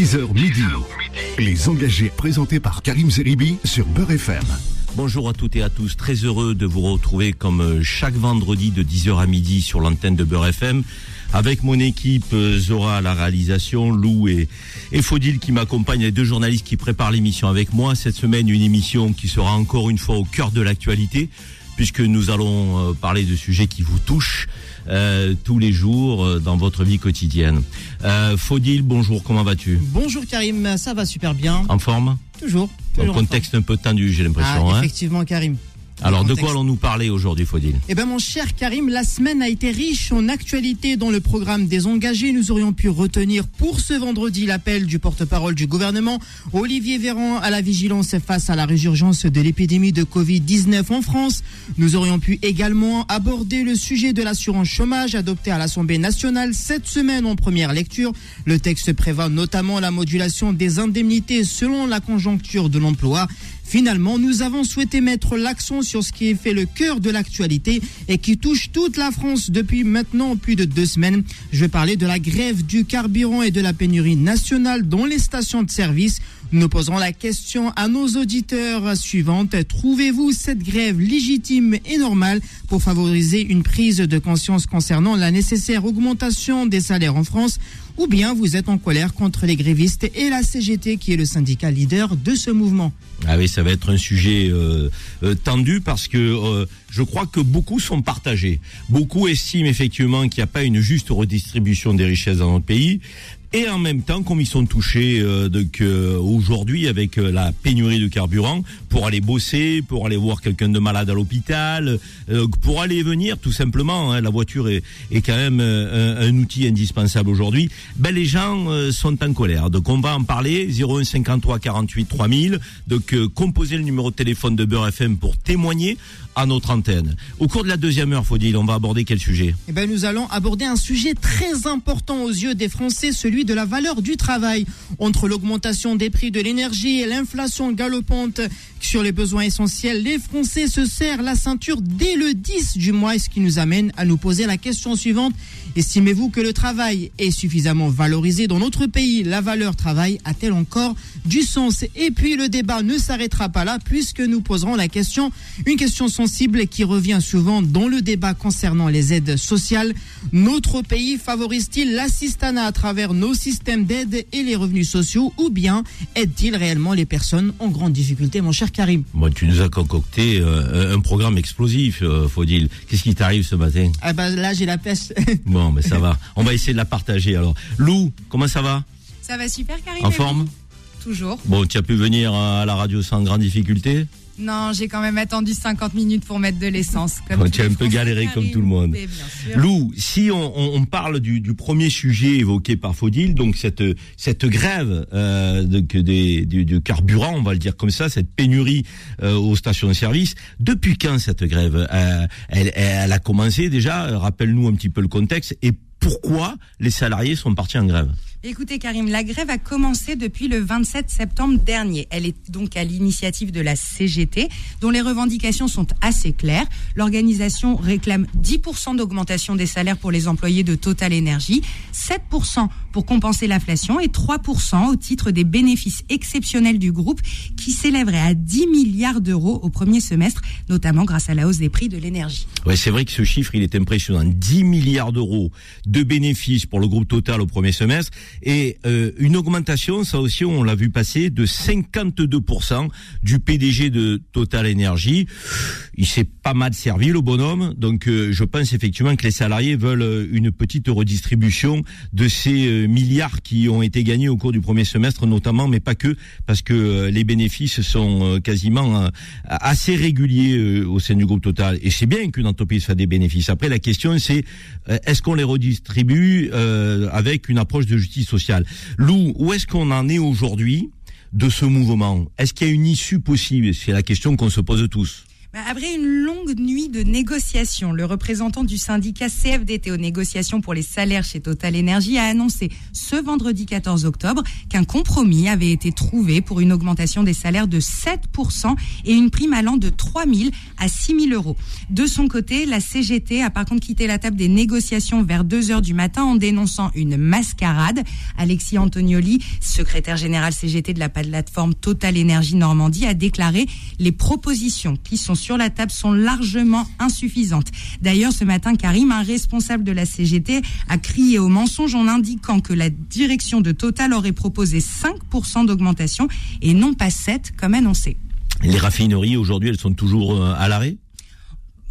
10h midi. Les engagés présentés par Karim Zeribi sur Beurre FM. Bonjour à toutes et à tous, très heureux de vous retrouver comme euh, chaque vendredi de 10h à midi sur l'antenne de Beurre FM. Avec mon équipe, euh, Zora à la réalisation, Lou et, et Faudil qui m'accompagnent, les deux journalistes qui préparent l'émission avec moi. Cette semaine, une émission qui sera encore une fois au cœur de l'actualité, puisque nous allons euh, parler de sujets qui vous touchent. Euh, tous les jours euh, dans votre vie quotidienne. Euh, Faudil, bonjour, comment vas-tu? Bonjour Karim, ça va super bien. En forme? Toujours. Toujours en contexte un peu tendu, j'ai l'impression. Ah, hein effectivement Karim. Alors, de quoi allons-nous parler aujourd'hui, Faudil? Eh ben mon cher Karim, la semaine a été riche en actualité dans le programme des engagés. Nous aurions pu retenir pour ce vendredi l'appel du porte-parole du gouvernement, Olivier Véran, à la vigilance face à la résurgence de l'épidémie de Covid-19 en France. Nous aurions pu également aborder le sujet de l'assurance chômage adopté à l'Assemblée nationale cette semaine en première lecture. Le texte prévoit notamment la modulation des indemnités selon la conjoncture de l'emploi. Finalement, nous avons souhaité mettre l'accent sur ce qui fait le cœur de l'actualité et qui touche toute la France depuis maintenant plus de deux semaines. Je vais parler de la grève du carburant et de la pénurie nationale dans les stations de service. Nous poserons la question à nos auditeurs suivantes. Trouvez-vous cette grève légitime et normale pour favoriser une prise de conscience concernant la nécessaire augmentation des salaires en France? Ou bien vous êtes en colère contre les grévistes et la CGT qui est le syndicat leader de ce mouvement? Ah oui, ça va être un sujet euh, euh, tendu parce que euh, je crois que beaucoup sont partagés. Beaucoup estiment effectivement qu'il n'y a pas une juste redistribution des richesses dans notre pays. Et en même temps, comme ils sont touchés euh, donc, euh, aujourd'hui avec euh, la pénurie de carburant, pour aller bosser, pour aller voir quelqu'un de malade à l'hôpital, euh, pour aller venir tout simplement, hein, la voiture est, quand même un, outil indispensable aujourd'hui, ben, les gens sont en colère. Donc on va en parler, 01 53 48 3000, donc composez le numéro de téléphone de Beurre FM pour témoigner à notre antenne. Au cours de la deuxième heure, faut dire, on va aborder quel sujet? Eh ben, nous allons aborder un sujet très important aux yeux des Français, celui de la valeur du travail. Entre l'augmentation des prix de l'énergie et l'inflation galopante sur les besoins essentiels, les Français se serrent la ceinture dès le 10 du mois, ce qui nous amène à nous poser la question suivante. Estimez-vous que le travail est suffisamment valorisé dans notre pays? La valeur travail a-t-elle encore du sens? Et puis le débat ne s'arrêtera pas là puisque nous poserons la question, une question sensible qui revient souvent dans le débat concernant les aides sociales. Notre pays favorise-t-il l'assistanat à travers nos systèmes d'aide et les revenus sociaux ou bien aide-t-il réellement les personnes en grande difficulté, mon cher Karim? Bon, tu nous as concocté euh, un programme explosif, euh, Faudil. Qu'est-ce qui t'arrive ce matin? Ah ben là j'ai la pêche. Bon, mais ça va. On va essayer de la partager alors. Lou, comment ça va? Ça va super, Karim. En forme? Toujours. Bon, tu as pu venir à la radio sans grande difficulté? Non, j'ai quand même attendu 50 minutes pour mettre de l'essence. tu as un peu galéré comme tout le monde. Lou, si on, on- on parle du, du premier sujet évoqué par Faudil, donc cette cette grève euh, de, des, du, du carburant, on va le dire comme ça, cette pénurie euh, aux stations de service, depuis quand cette grève Euh, elle, elle a commencé déjà? Rappelle-nous un petit peu le contexte et pourquoi les salariés sont partis en grève Écoutez, Karim, la grève a commencé depuis le 27 septembre dernier. Elle est donc à l'initiative de la CGT, dont les revendications sont assez claires. L'organisation réclame 10% d'augmentation des salaires pour les employés de Total Energy, 7% pour compenser l'inflation et 3% au titre des bénéfices exceptionnels du groupe qui s'élèveraient à 10 milliards d'euros au premier semestre, notamment grâce à la hausse des prix de l'énergie. Ouais, c'est vrai que ce chiffre, il est impressionnant. 10 milliards d'euros de bénéfices pour le groupe Total au premier semestre et euh, une augmentation, ça aussi, on l'a vu passer, de 52% du PDG de Total Energy. Il s'est pas mal servi, le bonhomme. Donc, euh, je pense effectivement que les salariés veulent euh, une petite redistribution de ces euh, milliards qui ont été gagnés au cours du premier semestre, notamment, mais pas que, parce que euh, les bénéfices sont quasiment assez réguliers au sein du groupe Total. Et c'est bien qu'une entreprise fasse des bénéfices. Après, la question, c'est est-ce qu'on les redistribue avec une approche de justice sociale. Lou, où est-ce qu'on en est aujourd'hui de ce mouvement? Est-ce qu'il y a une issue possible? C'est la question qu'on se pose tous. Bah, après une longue nuit de négociations, le représentant du syndicat CFDT aux négociations pour les salaires chez Total Energy a annoncé ce vendredi 14 octobre qu'un compromis avait été trouvé pour une augmentation des salaires de 7% et une prime allant de 3 000 à 6 000 euros. De son côté, la CGT a par contre quitté la table des négociations vers 2 heures du matin en dénonçant une mascarade. Alexis Antonioli, secrétaire général CGT de la plateforme Total Energy Normandie, a déclaré les propositions qui sont sur la table sont largement insuffisantes. D'ailleurs, ce matin, Karim, un responsable de la CGT, a crié au mensonge en indiquant que la direction de Total aurait proposé 5% d'augmentation et non pas 7 comme annoncé. Les raffineries aujourd'hui, elles sont toujours euh, à l'arrêt?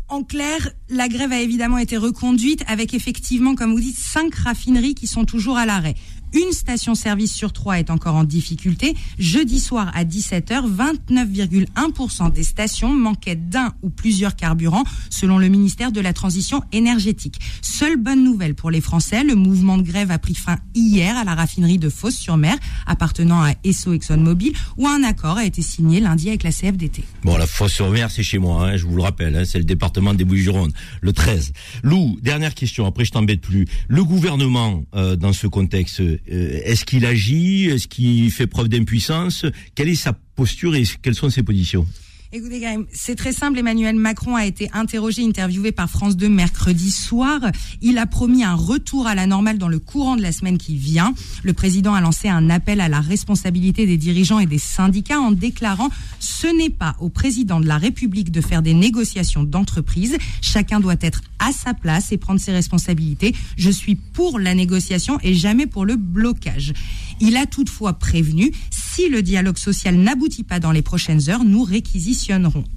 En clair, la grève a évidemment été reconduite avec effectivement, comme vous dites, cinq raffineries qui sont toujours à l'arrêt. Une station-service sur trois est encore en difficulté. Jeudi soir à 17h, 29,1% des stations manquaient d'un ou plusieurs carburants, selon le ministère de la Transition énergétique. Seule bonne nouvelle pour les Français, le mouvement de grève a pris fin hier à la raffinerie de Fos-sur-Mer, appartenant à Esso ExxonMobil, où un accord a été signé lundi avec la CFDT. Bon, la Fos-sur-Mer, c'est chez moi, hein, je vous le rappelle, hein, c'est le département des Bouches-du-Rhône, le 13. Lou, dernière question, après je t'embête plus. Le gouvernement, euh, dans ce contexte, est-ce qu'il agit? Est-ce qu'il fait preuve d'impuissance? Quelle est sa posture et quelles sont ses positions? Écoutez, c'est très simple. Emmanuel Macron a été interrogé, interviewé par France 2 mercredi soir. Il a promis un retour à la normale dans le courant de la semaine qui vient. Le président a lancé un appel à la responsabilité des dirigeants et des syndicats en déclarant ce n'est pas au président de la République de faire des négociations d'entreprise. Chacun doit être à sa place et prendre ses responsabilités. Je suis pour la négociation et jamais pour le blocage. Il a toutefois prévenu, si le dialogue social n'aboutit pas dans les prochaines heures, nous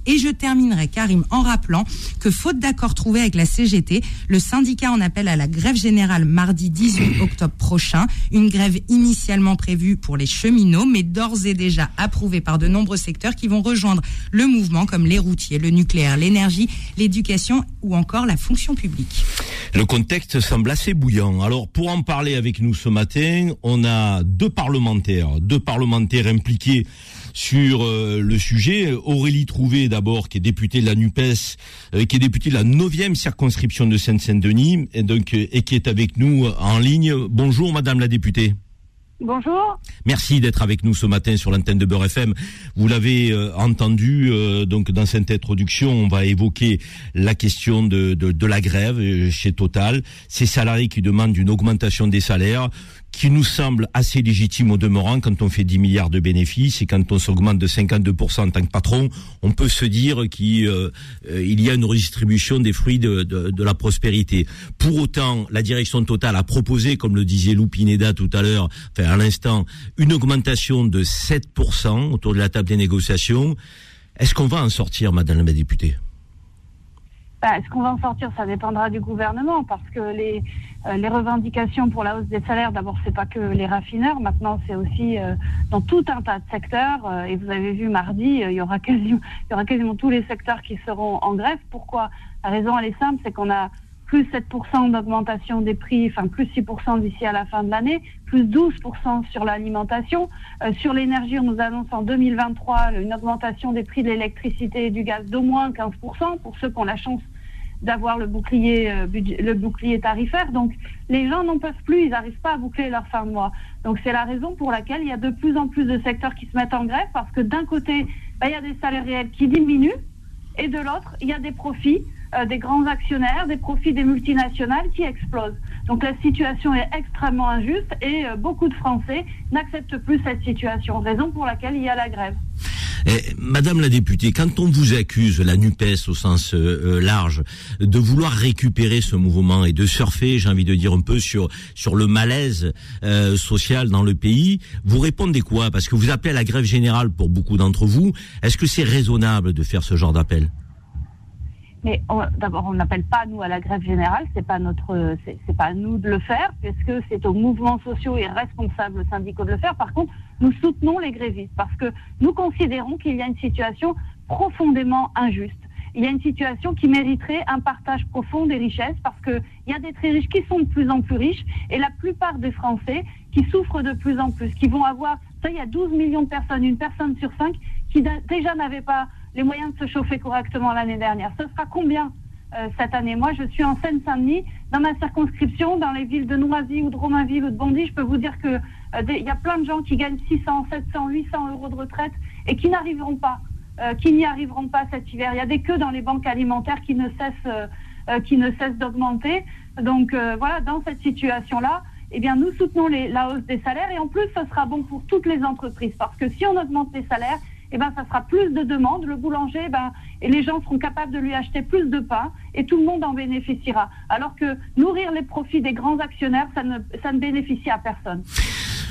Et je terminerai, Karim, en rappelant que faute d'accord trouvé avec la CGT, le syndicat en appelle à la grève générale mardi 18 octobre prochain, une grève initialement prévue pour les cheminots, mais d'ores et déjà approuvée par de nombreux secteurs qui vont rejoindre le mouvement comme les routiers, le nucléaire, l'énergie, l'éducation ou encore la fonction publique. Le contexte semble assez bouillant. Alors pour en parler avec nous ce matin, on a deux parlementaires, deux parlementaires impliqués sur euh, le sujet. Aurélie Trouvé d'abord, qui est députée de la NUPES, euh, qui est députée de la 9e circonscription de Seine-Saint-Denis, et donc euh, et qui est avec nous en ligne. Bonjour Madame la députée. Bonjour. Merci d'être avec nous ce matin sur l'antenne de Beurre FM. Vous l'avez euh, entendu, euh, donc dans cette introduction, on va évoquer la question de, de, de la grève chez Total. Ces salariés qui demandent une augmentation des salaires, qui nous semble assez légitime au demeurant quand on fait 10 milliards de bénéfices et quand on s'augmente de 52% en tant que patron, on peut se dire qu'il euh, y a une redistribution des fruits de, de, de, la prospérité. Pour autant, la direction totale a proposé, comme le disait Lou Pineda tout à l'heure, enfin à l'instant, une augmentation de 7% autour de la table des négociations. Est-ce qu'on va en sortir, Madame la députée? Bah, Est-ce qu'on va en sortir Ça dépendra du gouvernement parce que les euh, les revendications pour la hausse des salaires, d'abord, c'est pas que les raffineurs. Maintenant, c'est aussi euh, dans tout un tas de secteurs. Euh, et vous avez vu mardi, il y aura quasiment, il y aura quasiment tous les secteurs qui seront en grève. Pourquoi? La raison, elle est simple, c'est qu'on a plus 7% d'augmentation des prix, enfin plus 6% d'ici à la fin de l'année, plus 12% sur l'alimentation. sur l'énergie, on nous annonce en 2023 une augmentation des prix de l'électricité et du gaz d'au moins 15% pour ceux qui ont la chance d'avoir le bouclier, euh, le bouclier tarifaire. Donc, les gens n'en peuvent plus, ils n'arrivent pas à boucler leur fin de mois. Donc, c'est la raison pour laquelle il y a de plus en plus de secteurs qui se mettent en grève parce que d'un côté, bah, il y a des salaires réels qui diminuent et de l'autre, il y a des profits euh, des grands actionnaires, des profits des multinationales qui explosent. Donc, la situation est extrêmement injuste et euh, beaucoup de Français n'acceptent plus cette situation, raison pour laquelle il y a la grève. Eh, Madame la députée, quand on vous accuse, la NUPES au sens euh, euh, large, de vouloir récupérer ce mouvement et de surfer, j'ai envie de dire un peu sur sur le malaise euh, social dans le pays, vous répondez quoi? Parce que vous appelez à la grève générale pour beaucoup d'entre vous. Est-ce que c'est raisonnable de faire ce genre d'appel? Mais d'abord, on n'appelle pas nous à la grève générale, c'est pas notre, c'est pas à nous de le faire, puisque c'est aux mouvements sociaux et responsables syndicaux de le faire. Par contre, nous soutenons les grévistes parce que nous considérons qu'il y a une situation profondément injuste. Il y a une situation qui mériterait un partage profond des richesses parce qu'il y a des très riches qui sont de plus en plus riches et la plupart des Français qui souffrent de plus en plus, qui vont avoir, ça, il y a 12 millions de personnes, une personne sur cinq qui déjà n'avait pas les moyens de se chauffer correctement l'année dernière. Ce sera combien euh, cette année? Moi, je suis en Seine-Saint-Denis, dans ma circonscription, dans les villes de Noisy ou de Romainville ou de Bondy, je peux vous dire que euh, y a plein de gens qui gagnent 600, 700, 800 euros de retraite et qui n'arriveront pas, euh, qui n'y arriveront pas cet hiver. Il y a des queues dans les banques alimentaires qui ne cessent, qui ne cessent d'augmenter. Donc voilà, dans cette situation-là, eh bien, nous soutenons la hausse des salaires et en plus, ce sera bon pour toutes les entreprises parce que si on augmente les salaires, eh ben, ça sera plus de demandes. Le boulanger, ben, et les gens seront capables de lui acheter plus de pain et tout le monde en bénéficiera. Alors que nourrir les profits des grands actionnaires, ça ne bénéficie à personne.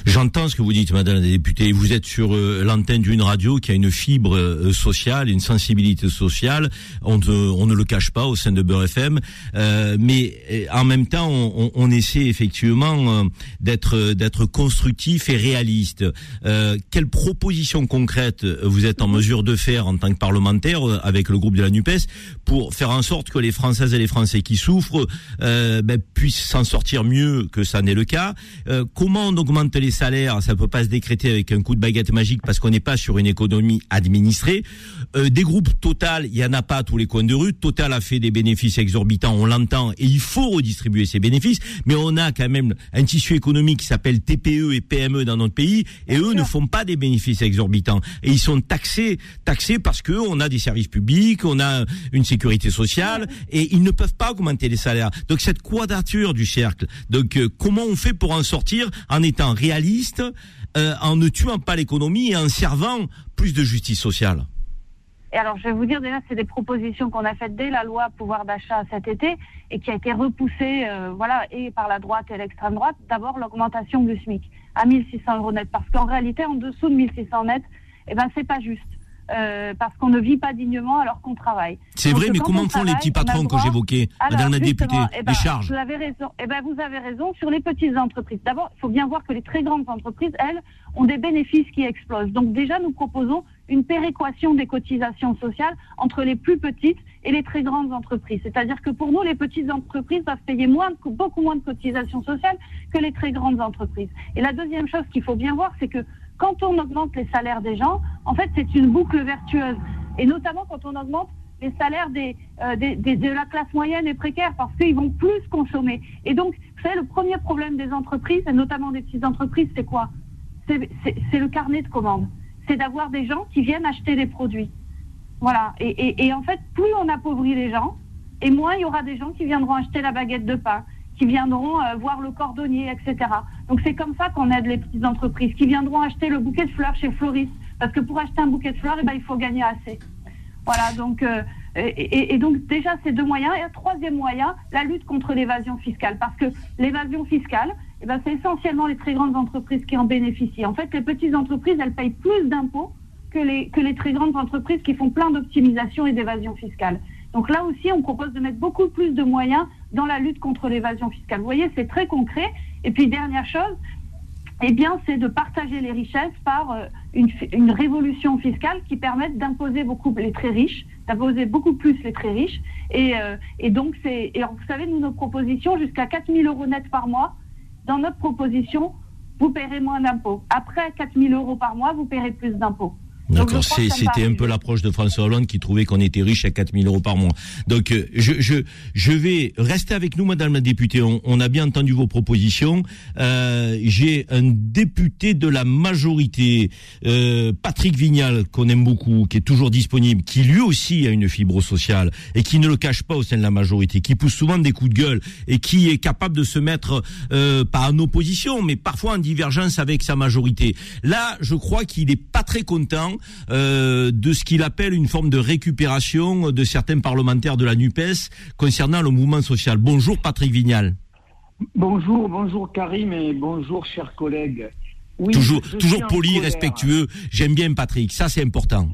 J'entends ce que vous dites, Madame la députée. Vous êtes sur euh, l'antenne d'une radio qui a une fibre euh, sociale, une sensibilité sociale. On, on, ne le cache pas au sein de Beurre FM, euh, mais en même temps, on, on essaie effectivement d'être d'être constructif et réaliste. quelles propositions concrètes vous êtes en mesure de faire en tant que parlementaire avec le groupe de la Nupes pour faire en sorte que les Françaises et les Français qui souffrent ben, puissent s'en sortir mieux que ça n'est le cas? Comment on augmente les salaires, ça peut pas se décréter avec un coup de baguette magique parce qu'on n'est pas sur une économie administrée. Euh, des groupes Total, il y en a pas à tous les coins de rue. Total a fait des bénéfices exorbitants, on l'entend, et il faut redistribuer ces bénéfices. Mais on a quand même un tissu économique qui s'appelle TPE et PME dans notre pays, et eux ne font pas des bénéfices exorbitants. Et ils sont taxés, taxés parce que on a des services publics, on a une sécurité sociale, et ils ne peuvent pas augmenter les salaires. Donc cette quadrature du cercle. Donc euh, comment on fait pour en sortir en étant réaliste euh, en ne tuant pas l'économie et en servant plus de justice sociale et alors, je vais vous dire déjà, c'est des propositions qu'on a faites dès la loi pouvoir d'achat cet été et qui a été repoussée, euh, voilà, et par la droite et l'extrême droite. D'abord, l'augmentation du SMIC à 1600 euros net, parce qu'en réalité, en dessous de 1600 net, eh ben, c'est pas juste. Euh, parce qu'on ne vit pas dignement alors qu'on travaille. C'est vrai, mais comment font les petits patrons que j'évoquais, Madame la députée, eh ben, les charges Vous avez raison. Eh ben, vous avez raison sur les petites entreprises. D'abord, il faut bien voir que les très grandes entreprises, elles, ont des bénéfices qui explosent. Donc déjà, nous proposons une péréquation des cotisations sociales entre les plus petites et les très grandes entreprises. C'est-à-dire que pour nous, les petites entreprises doivent payer moins, beaucoup moins de cotisations sociales que les très grandes entreprises. Et la deuxième chose qu'il faut bien voir, c'est que quand on augmente les salaires des gens, en fait, c'est une boucle vertueuse. Et notamment quand on augmente les salaires euh, de la classe moyenne et précaire, parce qu'ils vont plus consommer. Et donc, vous le premier problème des entreprises, et notamment des petites entreprises, c'est quoi? C'est le carnet de commandes. C'est d'avoir des gens qui viennent acheter des produits. Voilà. Et en fait, plus on appauvrit les gens, et moins il y aura des gens qui viendront acheter la baguette de pain qui viendront euh, voir le cordonnier, etc. Donc c'est comme ça qu'on aide les petites entreprises qui viendront acheter le bouquet de fleurs chez Floris. Parce que pour acheter un bouquet de fleurs, eh ben, il faut gagner assez. Voilà, donc, euh, et, donc déjà ces deux moyens. Et un troisième moyen, la lutte contre l'évasion fiscale. Parce que l'évasion fiscale, eh ben, c'est essentiellement les très grandes entreprises qui en bénéficient. En fait, les petites entreprises, elles payent plus d'impôts que les, que les très grandes entreprises qui font plein d'optimisation et d'évasion fiscale. Donc là aussi, on propose de mettre beaucoup plus de moyens dans la lutte contre l'évasion fiscale. Vous voyez, c'est très concret. Et puis, dernière chose, eh bien, c'est de partager les richesses par euh, une, révolution fiscale qui permette d'imposer beaucoup les très riches, d'imposer beaucoup plus les très riches. Et, euh, donc, c'est, et vous savez, nous, nos propositions, jusqu'à 4 000 euros net par mois, dans notre proposition, vous paierez moins d'impôts. Après 4 000 euros par mois, vous paierez plus d'impôts. D'accord, c'était un peu l'approche de François Hollande qui trouvait qu'on était riche à 4000 euros par mois. Donc euh, je, je, je vais rester avec nous, Madame la députée. On, a bien entendu vos propositions. Euh, J'ai un député de la majorité, euh, Patrick Vignal, qu'on aime beaucoup, qui est toujours disponible, qui lui aussi a une fibre sociale et qui ne le cache pas au sein de la majorité, qui pousse souvent des coups de gueule et qui est capable de se mettre euh, pas en opposition, mais parfois en divergence avec sa majorité. Là, je crois qu'il est pas très content euh, de ce qu'il appelle une forme de récupération de certains parlementaires de la NUPES concernant le mouvement social. Bonjour Patrick Vignal. Bonjour, bonjour Karim et bonjour chers collègues. toujours toujours poli, respectueux. J'aime bien Patrick, ça c'est important.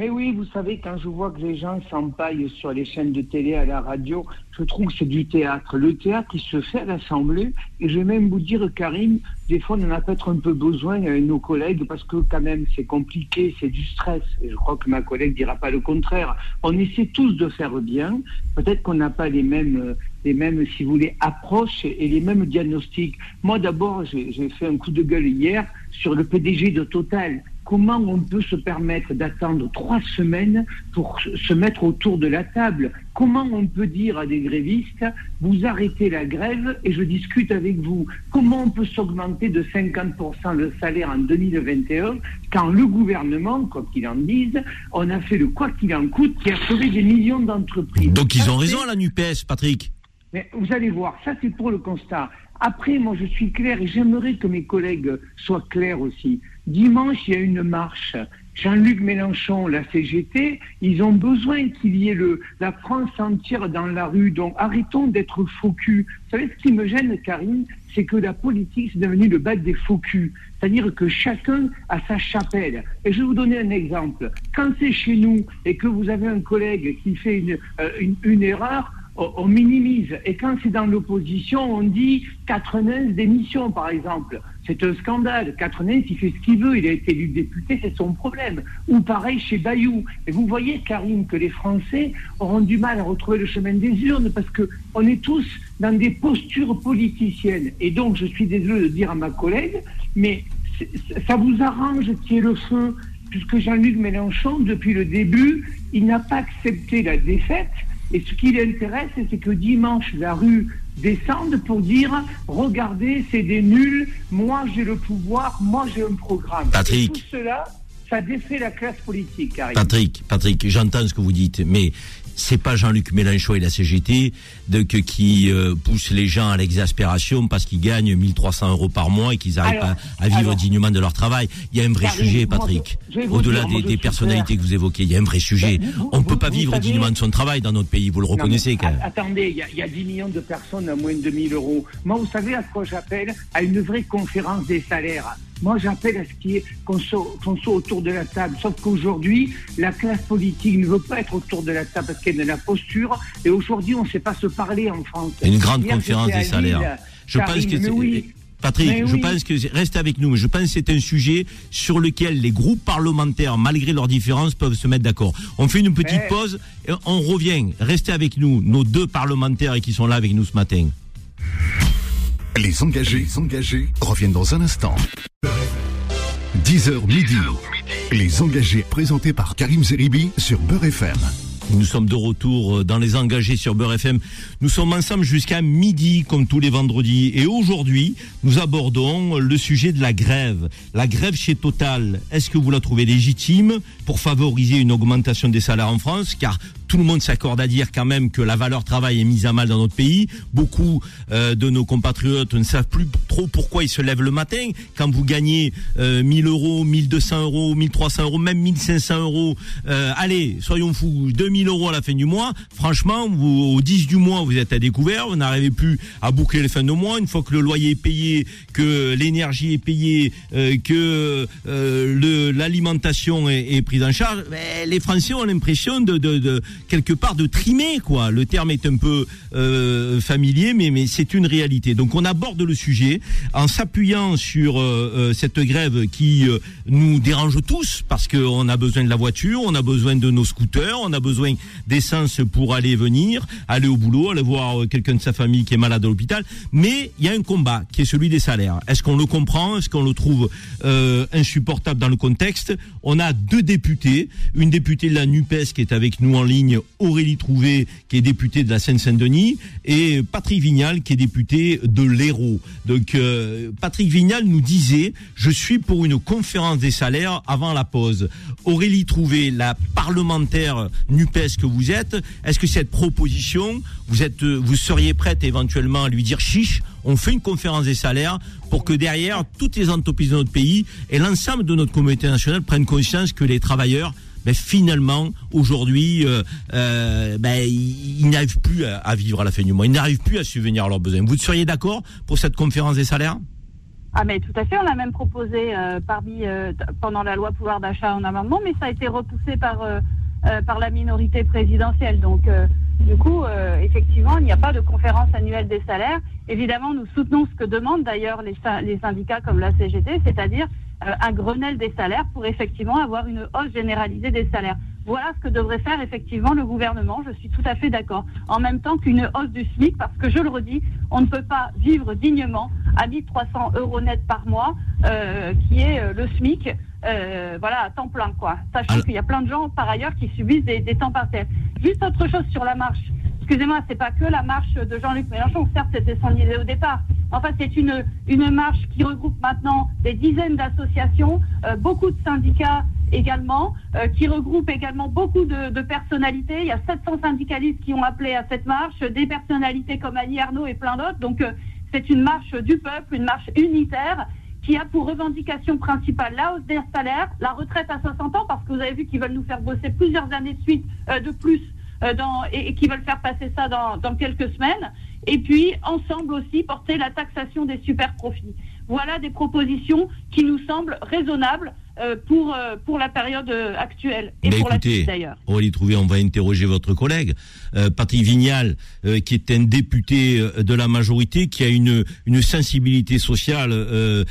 Mais oui, vous savez, quand je vois que les gens s'empaillent sur les chaînes de télé, à la radio, je trouve que c'est du théâtre. Le théâtre, il se fait à l'Assemblée. Et je vais même vous dire, Karim, des fois, on en a peut-être un peu besoin, avec nos collègues, parce que quand même, c'est compliqué, c'est du stress. Et je crois que ma collègue dira pas le contraire. On essaie tous de faire bien. Peut-être qu'on n'a pas les mêmes, les mêmes, si vous voulez, approches et les mêmes diagnostics. Moi, d'abord, j'ai fait un coup de gueule hier sur le PDG de Total comment on peut se permettre d'attendre trois semaines pour se mettre autour de la table? Comment on peut dire à des grévistes, vous arrêtez la grève et je discute avec vous Comment on peut s'augmenter de 50% le salaire en 2021 quand le gouvernement, quoi qu'il en dise, on a fait le quoi qu'il en coûte qui a sauvé des millions d'entreprises? Donc ils ont raison la NUPES, Patrick mais vous allez voir, ça c'est pour le constat. Après, moi je suis clair et j'aimerais que mes collègues soient clairs aussi. Dimanche, il y a une marche. Jean-Luc Mélenchon, la CGT, ils ont besoin qu'il y ait le, la France entière dans la rue. Donc arrêtons d'être faux Vous savez ce qui me gêne, Karine, c'est que la politique, c'est devenu le bas des faux C'est-à-dire que chacun a sa chapelle. Et je vais vous donner un exemple. Quand c'est chez nous et que vous avez un collègue qui fait une, euh, une erreur, on minimise. Et quand c'est dans l'opposition, on dit Quatrenin démission, par exemple. C'est un scandale. Quatrenin, il fait ce qu'il veut. Il a été élu député, c'est son problème. Ou pareil chez Bayou. Et vous voyez, Karine, que les Français auront du mal à retrouver le chemin des urnes parce qu'on est tous dans des postures politiciennes. Et donc, je suis désolé de dire à ma collègue, mais ça vous arrange qu'il y le feu, puisque Jean-Luc Mélenchon, depuis le début, il n'a pas accepté la défaite et ce qui l'intéresse, c'est que dimanche, la rue descende pour dire regardez, c'est des nuls, moi j'ai le pouvoir, moi j'ai un programme. Patrick. tout cela, ça défait la classe politique. Patrick, Patrick, j'entends ce que vous dites, mais c'est pas Jean-Luc Mélenchon et la CGT de, que, qui euh, poussent les gens à l'exaspération parce qu'ils gagnent 1300 euros par mois et qu'ils arrivent à, vivre dignement de leur travail. Il y a un vrai sujet, Patrick. Au-delà des, personnalités que vous évoquez, il y a un vrai sujet. On ne peut pas vivre dignement de son travail dans notre pays, vous le reconnaissez. quand même. Attendez, il y, a, 10 millions de personnes à moins de 1000 euros. Moi, vous savez à quoi j'appelle? À une vraie conférence des salaires. Moi, j'appelle à ce qui est qu'on soit, autour de la table. Sauf qu'aujourd'hui, la classe politique ne veut pas être autour de la table parce qu'elle a la posture. Et aujourd'hui, on ne sait pas se parler en France. Une grande conférence des salaires. je pense que Patrick, je pense que reste avec nous. Je pense que c'est un sujet sur lequel les groupes parlementaires, malgré leurs différences, peuvent se mettre d'accord. On fait une petite pause et on revient. Restez avec nous, nos deux parlementaires qui sont là avec nous ce matin. Les engagés, engagés reviennent dans un instant. 10h midi. Les engagés présentés par Karim Zeribi sur Beurre FM. Nous sommes de retour euh, dans les engagés sur Beurre FM. Nous sommes ensemble jusqu'à midi, comme tous les vendredis. Et aujourd'hui, nous abordons le sujet de la grève. La grève chez Total, est-ce que vous la trouvez légitime pour favoriser une augmentation des salaires en France? Car tout le monde s'accorde à dire quand même que la valeur travail est mise à mal dans notre pays. Beaucoup euh, de nos compatriotes ne savent plus trop pourquoi ils se lèvent le matin. Quand vous gagnez euh, 1000 euros, 1200 euros, 1300 euros, même 1500 euros, euh, allez, soyons fous, 2000 euros à la fin du mois. Franchement, vous, au 10 du mois, vous êtes à découvert, vous n'arrivez plus à boucler les fins de mois. Une fois que le loyer est payé, que l'énergie est payée, euh, que euh, l'alimentation est, est, prise en charge, ben, les Français ont l'impression de, de, de quelque part de trimer, quoi. Le terme est un peu euh, familier, mais, mais c'est une réalité. Donc on aborde le sujet en s'appuyant sur euh, euh, cette grève qui nous dérange tous, parce qu'on a besoin de la voiture, on a besoin de nos scooters, on a besoin d'essence pour aller venir, aller au boulot, aller voir quelqu'un de sa famille qui est malade à l'hôpital. Mais il y a un combat qui est celui des salaires. Est-ce qu'on le comprend? Est-ce qu'on le trouve insupportable dans le contexte? On a deux députés, une députée de la NUPES qui est avec nous en ligne Aurélie Trouvé, qui est députée de la Seine-Saint-Denis, et Patrick Vignal, qui est député de l'Hérault. Donc, euh, Patrick Vignal nous disait, je suis pour une conférence des salaires avant la pause. Aurélie Trouvé, la parlementaire NUPES que vous êtes, est-ce que cette proposition, vous êtes, vous seriez prête éventuellement à lui dire chiche, on fait une conférence des salaires pour que derrière toutes les entreprises de notre pays et l'ensemble de notre communauté nationale prennent conscience que les travailleurs ben finalement, aujourd'hui, euh, euh, ben, ils, n'arrivent plus à, vivre à la fin du mois. Ils n'arrivent plus à subvenir à leurs besoins. Vous seriez d'accord pour cette conférence des salaires? Ah mais tout à fait, on l'a même proposé euh, parmi pendant la loi pouvoir d'achat en amendement, mais ça a été repoussé par par la minorité présidentielle. Donc du coup, effectivement, il n'y a pas de conférence annuelle des salaires. Évidemment, nous soutenons ce que demandent d'ailleurs les, syndicats comme la CGT, c'est-à-dire un Grenelle des salaires pour effectivement avoir une hausse généralisée des salaires. Voilà ce que devrait faire effectivement le gouvernement. Je suis tout à fait d'accord. En même temps qu'une hausse du SMIC, parce que je le redis, on ne peut pas vivre dignement à 1300 euros net par mois, qui est le SMIC. voilà, à temps plein, quoi. Sachant qu'il y a plein de gens, par ailleurs, qui subissent des, des temps partiels. Juste autre chose sur la marche excusez-moi, c'est pas que la marche de Jean-Luc Mélenchon, certes c'était son idée au départ. En fait, c'est une, une marche qui regroupe maintenant des dizaines d'associations, euh, beaucoup de syndicats également, euh, qui regroupe également beaucoup de, personnalités. Il y a 700 syndicalistes qui ont appelé à cette marche, des personnalités comme Annie Arnaud et plein d'autres. Donc euh, c'est une marche du peuple, une marche unitaire qui a pour revendication principale la hausse des salaires, la retraite à 60 ans, parce que vous avez vu qu'ils veulent nous faire bosser plusieurs années de suite de plus dans, et, qui veulent faire passer ça dans, dans quelques semaines. Et puis, ensemble aussi, porter la taxation des super profits. Voilà des propositions qui nous semblent raisonnables euh, pour, euh, pour la période euh, actuelle et pour la suite d'ailleurs. Aurélie Trouvé, on va interroger votre collègue, Patrick Vignal, qui est un député de la majorité, qui a une, une sensibilité sociale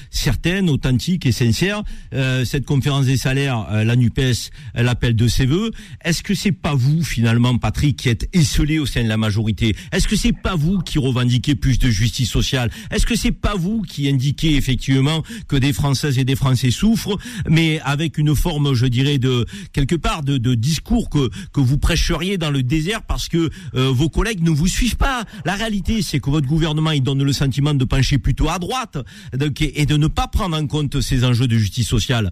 certaine, authentique et sincère. cette conférence des salaires, la NUPES, elle appelle de ses voeux. Est-ce que c'est pas vous, finalement, Patrick, qui êtes esselé au sein de la majorité? Est-ce que c'est pas vous qui revendiquez plus de justice sociale? Est-ce que c'est pas vous qui indiquez effectivement que des Françaises et des Français souffrent mais avec une forme, je dirais, de quelque part de, discours que que vous prêcheriez dans le désert parce que euh, vos collègues ne vous suivent pas. La réalité, c'est que votre gouvernement il donne le sentiment de pencher plutôt à droite et de ne pas prendre en compte ces enjeux de justice sociale.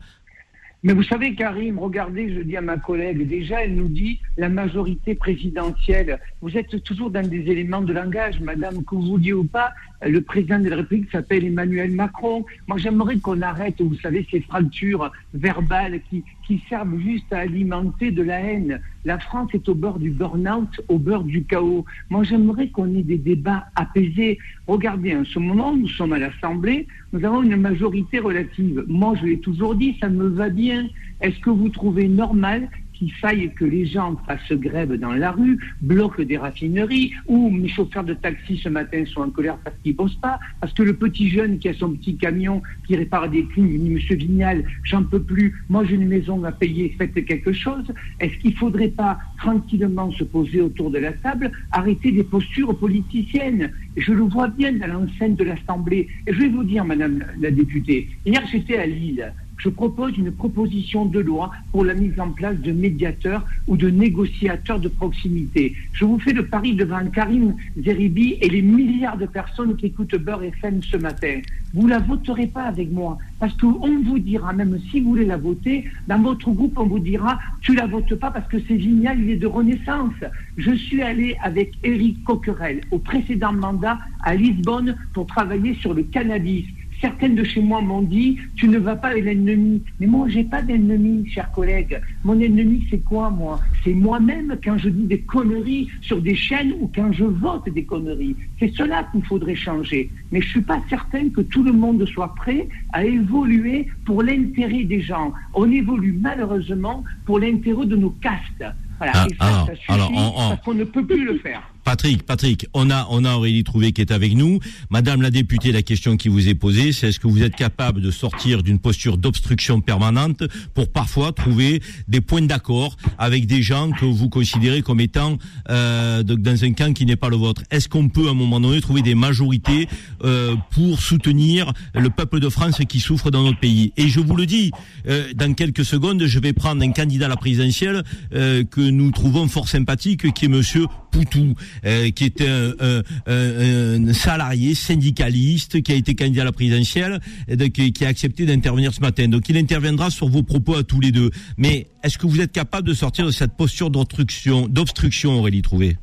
Mais vous savez, Karim, regardez, je dis à ma collègue, déjà, elle nous dit la majorité présidentielle. Vous êtes toujours dans des éléments de langage, madame, que vous vouliez ou pas. Le président de la République s'appelle Emmanuel Macron. Moi, j'aimerais qu'on arrête, vous savez, ces fractures verbales qui, servent juste à alimenter de la haine. La France est au bord du burn-out, au bord du chaos. Moi, j'aimerais qu'on ait des débats apaisés. Regardez, en ce moment, nous sommes à l'Assemblée, nous avons une majorité relative. Moi, je l'ai toujours dit, ça me va bien. Est-ce que vous trouvez normal qu'il faille que les gens fassent grève dans la rue, bloquent des raffineries, ou mes chauffeurs de taxi ce matin sont en colère parce qu'ils ne bossent pas, parce que le petit jeune qui a son petit camion, qui répare des crimes, dit Monsieur Vignal, j'en peux plus, moi j'ai une maison à payer, faites quelque chose. Est-ce qu'il ne faudrait pas tranquillement se poser autour de la table, arrêter des postures politiciennes? Je le vois bien dans l'enceinte de l'Assemblée. Et je vais vous dire, Madame la députée, hier j'étais à Lille je propose une proposition de loi pour la mise en place de médiateurs ou de négociateurs de proximité. Je vous fais le pari devant Karim Zeribi et les milliards de personnes qui écoutent Beurre FM ce matin. Vous la voterez pas avec moi parce qu'on vous dira, même si vous voulez la voter, dans votre groupe, on vous dira, tu la votes pas parce que c'est génial, il est de renaissance. Je suis allé avec Éric Coquerel au précédent mandat à Lisbonne pour travailler sur le cannabis. Certaines de chez moi m'ont dit Tu ne vas pas avec l'ennemi. Mais moi, j'ai pas d'ennemi, chers collègues. Mon ennemi, c'est quoi, moi? C'est moi-même quand je dis des conneries sur des chaînes ou quand je vote des conneries. C'est cela qu'il faudrait changer. Mais je suis pas certain que tout le monde soit prêt à évoluer pour l'intérêt des gens. On évolue malheureusement pour l'intérêt de nos castes. Voilà. Ah, et ça, ça suffit parce qu'on ne peut plus le faire. Patrick, Patrick, on a, on a Aurélie Trouvé qui est avec nous. Madame la députée, la question qui vous est posée, c'est est-ce que vous êtes capable de sortir d'une posture d'obstruction permanente pour parfois trouver des points d'accord avec des gens que vous considérez comme étant euh, dans un camp qui n'est pas le vôtre? Est-ce qu'on peut à un moment donné trouver des majorités euh, pour soutenir le peuple de France qui souffre dans notre pays? Et je vous le dis, euh, dans quelques secondes, je vais prendre un candidat à la présidentielle que nous trouvons fort sympathique, qui est Monsieur Poutou. Euh, qui est un, salarié syndicaliste qui a été candidat à la présidentielle et qui, a accepté d'intervenir ce matin. Donc il interviendra sur vos propos à tous les deux. Mais est-ce que vous êtes capable de sortir de cette posture d'obstruction, d'obstruction Aurélie Trouvé?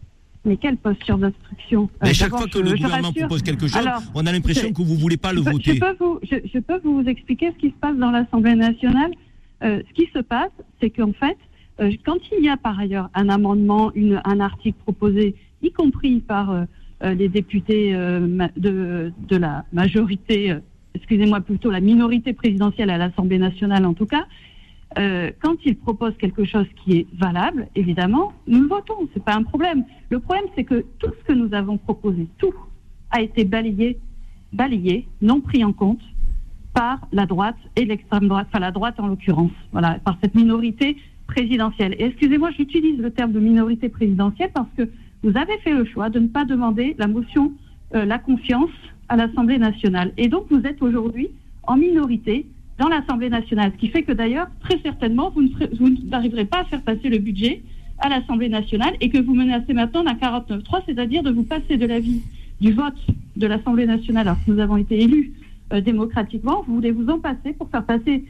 Mais quelle posture d'obstruction? Mais Chaque fois que le gouvernement propose quelque chose, on a l'impression que vous ne voulez pas le voter. Je peux, vous, je, peux, vous, expliquer ce qui se passe dans l'Assemblée nationale. Euh, ce qui se passe, c'est qu'en fait, euh, quand il y a par ailleurs un amendement, une, un article proposé y compris par euh, euh, les députés euh, de, de, la majorité, excusez-moi plutôt la minorité présidentielle à l'Assemblée nationale en tout cas, quand ils proposent quelque chose qui est valable, évidemment, nous le votons, c'est pas un problème. Le problème, c'est que tout ce que nous avons proposé, tout a été balayé, balayé, non pris en compte par la droite et l'extrême droite, enfin la droite en l'occurrence, voilà, par cette minorité présidentielle. Et excusez-moi, j'utilise le terme de minorité présidentielle parce que vous avez fait le choix de ne pas demander la motion, euh, la confiance à l'Assemblée nationale. Et donc, vous êtes aujourd'hui en minorité dans l'Assemblée nationale, ce qui fait que d'ailleurs, très certainement, vous n'arriverez pas à faire passer le budget à l'Assemblée nationale et que vous menacez maintenant d'un 49-3, c'est-à-dire de vous passer de l'avis du vote de l'Assemblée nationale, alors que nous avons été élus euh, démocratiquement, vous voulez vous en passer pour faire passer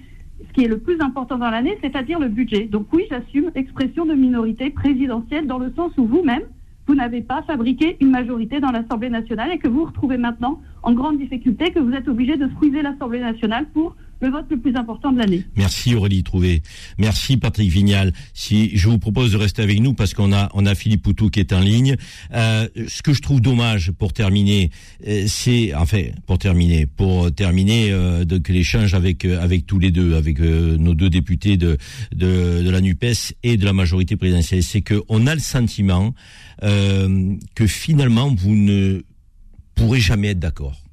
ce qui est le plus important dans l'année, c'est-à-dire le budget. Donc oui, j'assume expression de minorité présidentielle dans le sens où vous-même, vous n'avez pas fabriqué une majorité dans l'Assemblée nationale et que vous retrouvez maintenant en grande difficulté, que vous êtes obligé de squeezer l'Assemblée nationale pour le vote le plus important de l'année. Merci Aurélie Trouvé. Merci Patrick Vignal. Si je vous propose de rester avec nous parce qu'on a on a Philippe Poutou qui est en ligne. Euh, ce que je trouve dommage pour terminer, euh, c'est enfin pour terminer, pour terminer euh, que l'échange avec euh, avec tous les deux, avec euh, nos deux députés de, de de la Nupes et de la majorité présidentielle, c'est que on a le sentiment que finalement vous ne pourrez jamais être d'accord.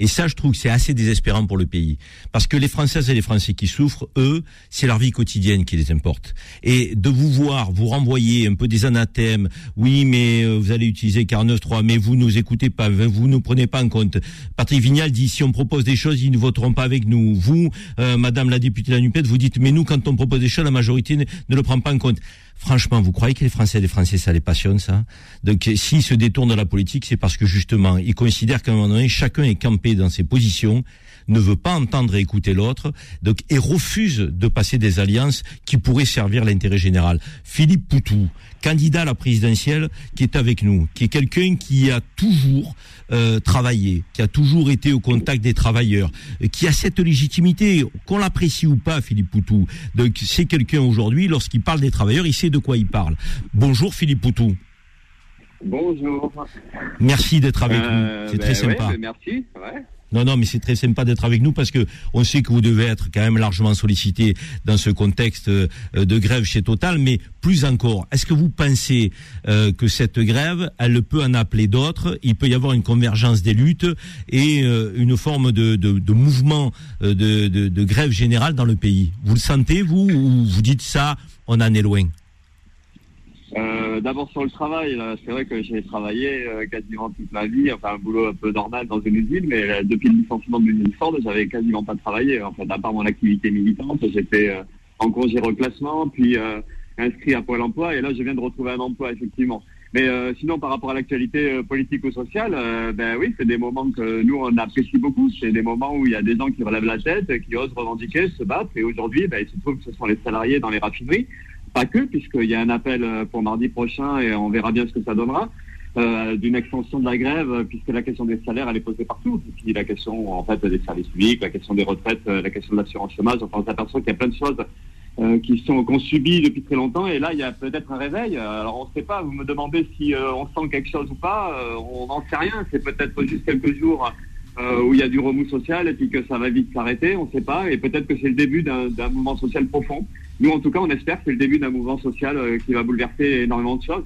Et ça, je trouve que c'est assez désespérant pour le pays. Parce que les Françaises et les Français qui souffrent, eux, c'est leur vie quotidienne qui les importe. Et de vous voir, vous renvoyer un peu des anathèmes, oui, mais euh, vous allez utiliser 49.3, mais vous nous écoutez pas, vous ne prenez pas en compte. Patrick Vignal dit, si on propose des choses, ils ne voteront pas avec nous. Vous, euh, Madame la députée de la NUPED, vous dites, mais nous, quand on propose des choses, la majorité ne, ne le prend pas en compte. Franchement, vous croyez que les Français et les Français, ça les passionne, ça? Donc, s'ils se détournent de la politique, c'est parce que justement, ils considèrent qu'à un moment donné, chacun est campé dans ses positions, ne veut pas entendre et écouter l'autre, donc et refuse de passer des alliances qui pourraient servir l'intérêt général. Philippe Poutou, candidat à la présidentielle, qui est avec nous, qui est quelqu'un qui a toujours euh, travaillé, qui a toujours été au contact des travailleurs, qui a cette légitimité, qu'on l'apprécie ou pas, Philippe Poutou. Donc c'est quelqu'un aujourd'hui, lorsqu'il parle des travailleurs, il sait de quoi il parle. Bonjour Philippe Poutou. Bonjour. Merci d'être avec euh, nous. C'est très ben sympa. merci. Ouais. Non, non, mais c'est très sympa d'être avec nous parce que on sait que vous devez être quand même largement sollicité dans ce contexte euh, de grève chez Total. Mais plus encore, est-ce que vous pensez euh, que cette grève, elle peut en appeler d'autres? Il peut y avoir une convergence des luttes et euh, une forme de, mouvement de, de, grève générale dans le pays. Vous le sentez, vous, ou vous dites ça, on en est loin? Euh, D'abord sur le travail, c'est vrai que j'ai travaillé euh, quasiment toute ma vie, enfin un boulot un peu normal dans une usine, mais euh, depuis le licenciement de l'usine Ford, j'avais quasiment pas travaillé. En fait, à part mon activité militante, j'étais euh, en congé reclassement, puis inscrit à Pôle Emploi, et là je viens de retrouver un emploi effectivement. Mais sinon, par rapport à l'actualité politique ou sociale, ben oui, c'est des moments que nous on apprécie beaucoup. C'est des moments où il y a des gens qui relèvent la tête, qui osent revendiquer, se battre. Et aujourd'hui, ben, il se trouve que ce sont les salariés dans les raffineries pas que, puisqu'il y a un appel euh, pour mardi prochain et on verra bien ce que ça donnera. Euh, d'une extension de la grève, puisque la question des salaires, elle est posée partout. La question, en fait, des services publics, la question des retraites, euh, la question de l'assurance chômage. Enfin, on s'aperçoit qu'il y a plein de choses qui sont qu'on subit depuis très longtemps. Et là, il y a peut-être un réveil. Alors, on ne sait pas. Vous me demandez si on sent quelque chose ou pas. on n'en sait rien. C'est peut-être juste quelques jours où il y a du remous social et puis que ça va vite s'arrêter. On ne sait pas. Et peut-être que c'est le début d'un mouvement social profond. Nous, en tout cas, on espère que c'est le début d'un mouvement social euh, qui va bouleverser énormément de choses.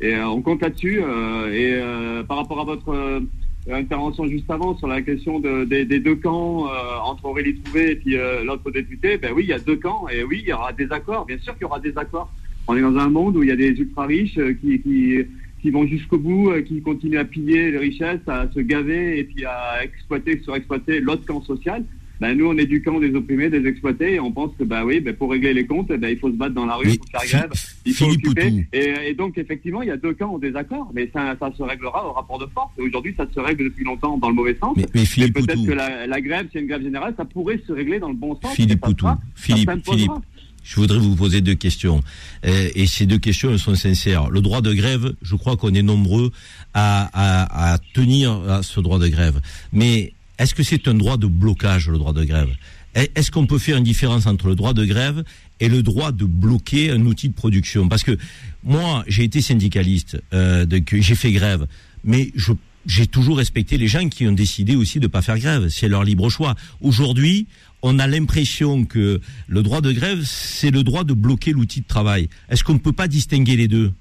Et euh, on compte là-dessus. Euh, et par rapport à votre intervention juste avant sur la question de, des, deux camps entre Aurélie Trouvé et puis l'autre député, ben oui, il y a deux camps et oui, il y aura des accords. Bien sûr qu'il y aura des accords. On est dans un monde où il y a des ultra riches qui, qui, qui vont jusqu'au bout, qui continuent à piller les richesses, à se gaver et puis à exploiter, surexploiter l'autre camp social ben, nous, on est du camp des opprimés, des exploités, et on pense que, bah oui, ben, pour régler les comptes, ben, il faut se battre dans la rue, il faut faire grève, il faut occuper. Et, et, donc, effectivement, il y a deux camps en désaccord, mais ça, ça se réglera au rapport de force. Et aujourd'hui, ça se règle depuis longtemps dans le mauvais sens. Mais, mais peut-être que la, la grève, c'est une grève générale, ça pourrait se régler dans le bon sens. Philippe Poutou, Philippe, Philippe. Je voudrais vous poser deux questions. Euh, et ces deux questions elles sont sincères. Le droit de grève, je crois qu'on est nombreux à, à, à tenir à ce droit de grève. Mais est-ce que c'est un droit de blocage, le droit de grève? Est-ce qu'on peut faire une différence entre le droit de grève et le droit de bloquer un outil de production? Parce que moi, j'ai été syndicaliste, euh, j'ai fait grève, mais j'ai toujours respecté les gens qui ont décidé aussi de ne pas faire grève. C'est leur libre choix. Aujourd'hui, on a l'impression que le droit de grève, c'est le droit de bloquer l'outil de travail. Est-ce qu'on ne peut pas distinguer les deux?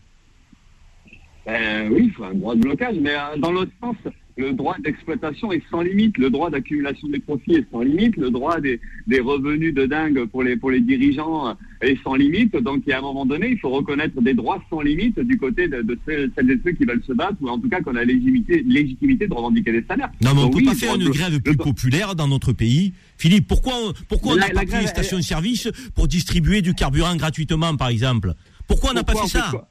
Euh, oui, il faut un droit de blocage, mais euh, dans l'autre sens, le droit d'exploitation est sans limite, le droit d'accumulation des profits est sans limite, le droit des, des revenus de dingue pour les, pour les dirigeants est sans limite. Donc, il y a un moment donné, il faut reconnaître des droits sans limite du côté de, de celles celles et ceux qui veulent se battre, ou en tout cas qu'on a légitimité, légitimité de revendiquer des salaires. Non, mais on Donc peut oui, pas faire une grève plus populaire dans notre pays. Philippe, pourquoi, pourquoi on n'a pas pris les stations-service pour distribuer du carburant gratuitement, par exemple? Pourquoi on n'a pas fait ça Pourquoi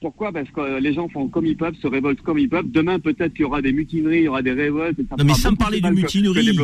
Pourquoi? Parce que les gens font comme ils peuvent, se révoltent comme ils peuvent. Demain, peut-être qu'il y aura des mutineries, il y aura des révoltes. et ça Non, mais sans parler de mutineries.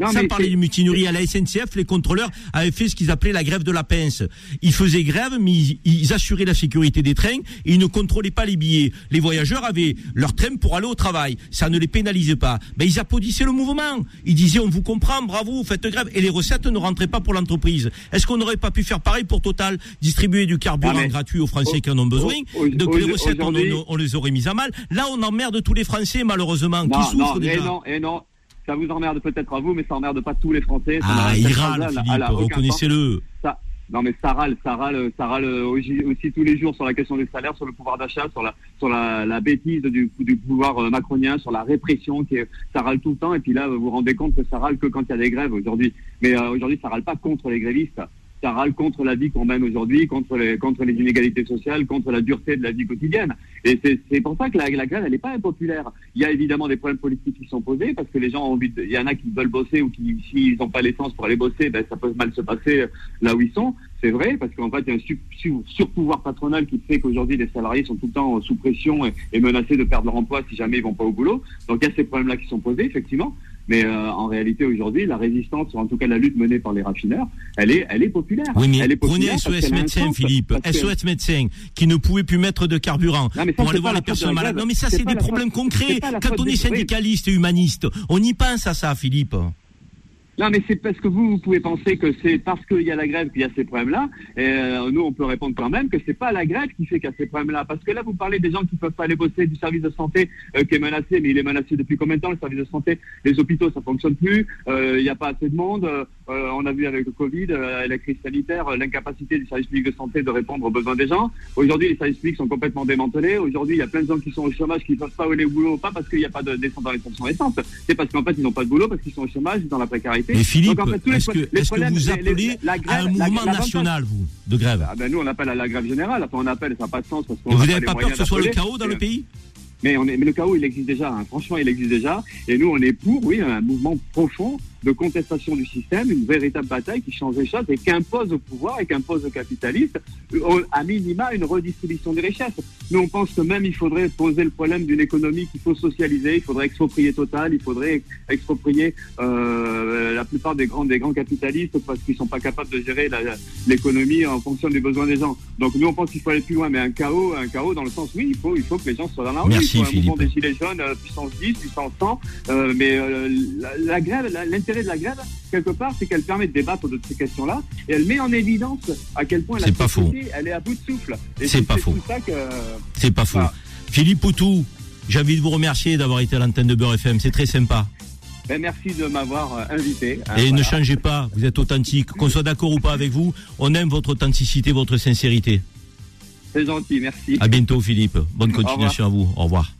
Et. Non, Sans parler de mutinerie à la SNCF, les contrôleurs avaient fait ce qu'ils appelaient la grève de la pince. Ils faisaient grève, mais ils, ils assuraient la sécurité des trains et ils ne contrôlaient pas les billets. Les voyageurs avaient leur train pour aller au travail. Ça ne les pénalisait pas. Ben, ils applaudissaient le mouvement. Ils disaient, on vous comprend, bravo, faites grève. Et les recettes ne rentraient pas pour l'entreprise. Est-ce qu'on n'aurait pas pu faire pareil pour Total? Distribuer du carburant Ah, gratuit aux Français qui en ont besoin. Donc les recettes, on, aujourd'hui- on- on les aurait mises à mal. Là, on emmerde tous les Français, malheureusement, Non, qui souffrent non, et déjà. non, et non. Ça vous emmerde peut-être à vous, mais ça emmerde pas tous les Français. Ça Ah, il râle, reconnaissez-le. Non mais ça râle, ça râle, ça râle aussi, tous les jours sur la question des salaires, sur le pouvoir d'achat, sur la sur la, la bêtise du, du pouvoir euh, macronien, sur la répression, qui est, ça râle tout le temps. Et puis là, vous vous rendez compte que ça râle que quand il y a des grèves aujourd'hui. Mais euh, aujourd'hui, ça râle pas contre les grévistes. Ça râle contre la vie qu'on mène aujourd'hui, contre les contre les inégalités sociales, contre la dureté de la vie quotidienne. Et c'est c'est pour ça que la, la grève, elle n'est pas impopulaire. Il y a évidemment des problèmes politiques qui sont posés parce que les gens ont envie. de- il y en a qui veulent bosser ou qui, s'ils n'ont pas l'essence pour aller bosser, ben ça peut mal se passer là où ils sont. C'est vrai, parce qu'en fait, il y a un sur- sur- surpouvoir patronal qui fait qu'aujourd'hui, les salariés sont tout le temps sous pression et, et menacés de perdre leur emploi si jamais ils vont pas au boulot. Donc, il y a ces problèmes-là qui sont posés, effectivement. Mais euh, en réalité, aujourd'hui, la résistance, ou en tout cas la lutte menée par les raffineurs, elle est, elle est populaire. Oui, mais elle est prenez populaire SOS médecin, Philippe. SOS médecin, qui ne pouvait plus mettre de carburant Non, mais ça, pour aller voir les personnes la malades. Non, mais ça, C'est des problèmes concrets. Quand on est syndicaliste et humaniste, on y pense à ça, Philippe. Non, mais c'est parce que vous, vous pouvez penser que c'est parce qu'il y a la grève qu'il y a ces problèmes-là. Et euh, nous, on peut répondre quand même que c'est pas la grève qui fait qu'il y a ces problèmes-là. Parce que là, vous parlez des gens qui peuvent pas aller bosser, du service de santé euh, qui est menacé, mais il est menacé depuis combien de temps le service de santé? Les hôpitaux, ça fonctionne plus. Euh, Il n'y a pas assez de monde. Euh, on a vu avec le Covid, euh, la crise sanitaire, euh, l'incapacité du service public de santé de répondre aux besoins des gens. Aujourd'hui, les services publics sont complètement démantelés. Aujourd'hui, il y a plein de gens qui sont au chômage, qui ne peuvent pas aller au boulot, pas parce qu'il n'y a pas de descente dans les stations essence. C'est parce qu'en fait, ils n'ont pas de boulot, parce qu'ils sont au chômage, dans la précarité. Mais Philippe, en fait, est-ce que, vous les- les- appelez la à grève- un la- mouvement national, vous, de grève Ah ben nous, on appelle à la grève générale. Après, on appelle, ça n'a pas de sens parce Vous n'a n'avez pas peur que ce soit le chaos dans le pays? Mais, on est, mais le chaos, il existe déjà. hein. Franchement, il existe déjà. Et nous, on est pour, oui, un mouvement profond de contestation du système, une véritable bataille qui change les choses et qui impose au pouvoir et qui impose aux capitalistes, euh, à minima, une redistribution des richesses. Nous, on pense que même il faudrait poser le problème d'une économie qu'il faut socialiser, il faudrait exproprier Total, il faudrait exproprier euh, la plupart des grands, des grands capitalistes parce qu'ils sont pas capables de gérer l'économie en fonction des besoins des gens. Donc nous, on pense qu'il faut aller plus loin, mais un chaos, un chaos dans le sens, oui, il faut, il faut que les gens soient dans la rue. Merci, il faut un mouvement Philippe. des gilets jaunes, euh, puissance 10, puissance 100, euh, mais euh, la, la grève, la- l'intérêt de la grève, quelque part, c'est qu'elle permet de débattre de ces questions-là et elle met en évidence à quel point la C'est pas société, elle est à bout de souffle. C'est pas faux. C'est pas faux. Philippe Poutou, j'ai envie de vous remercier d'avoir été à l'antenne de Beurre FM. C'est très sympa. ben, merci de m'avoir euh, invité. hein, Et ne changez pas, vous êtes authentique. Qu'on soit d'accord ou pas avec vous, on aime votre authenticité, votre sincérité. C'est gentil, merci. À bientôt, Philippe. Bonne continuation à vous. Au revoir.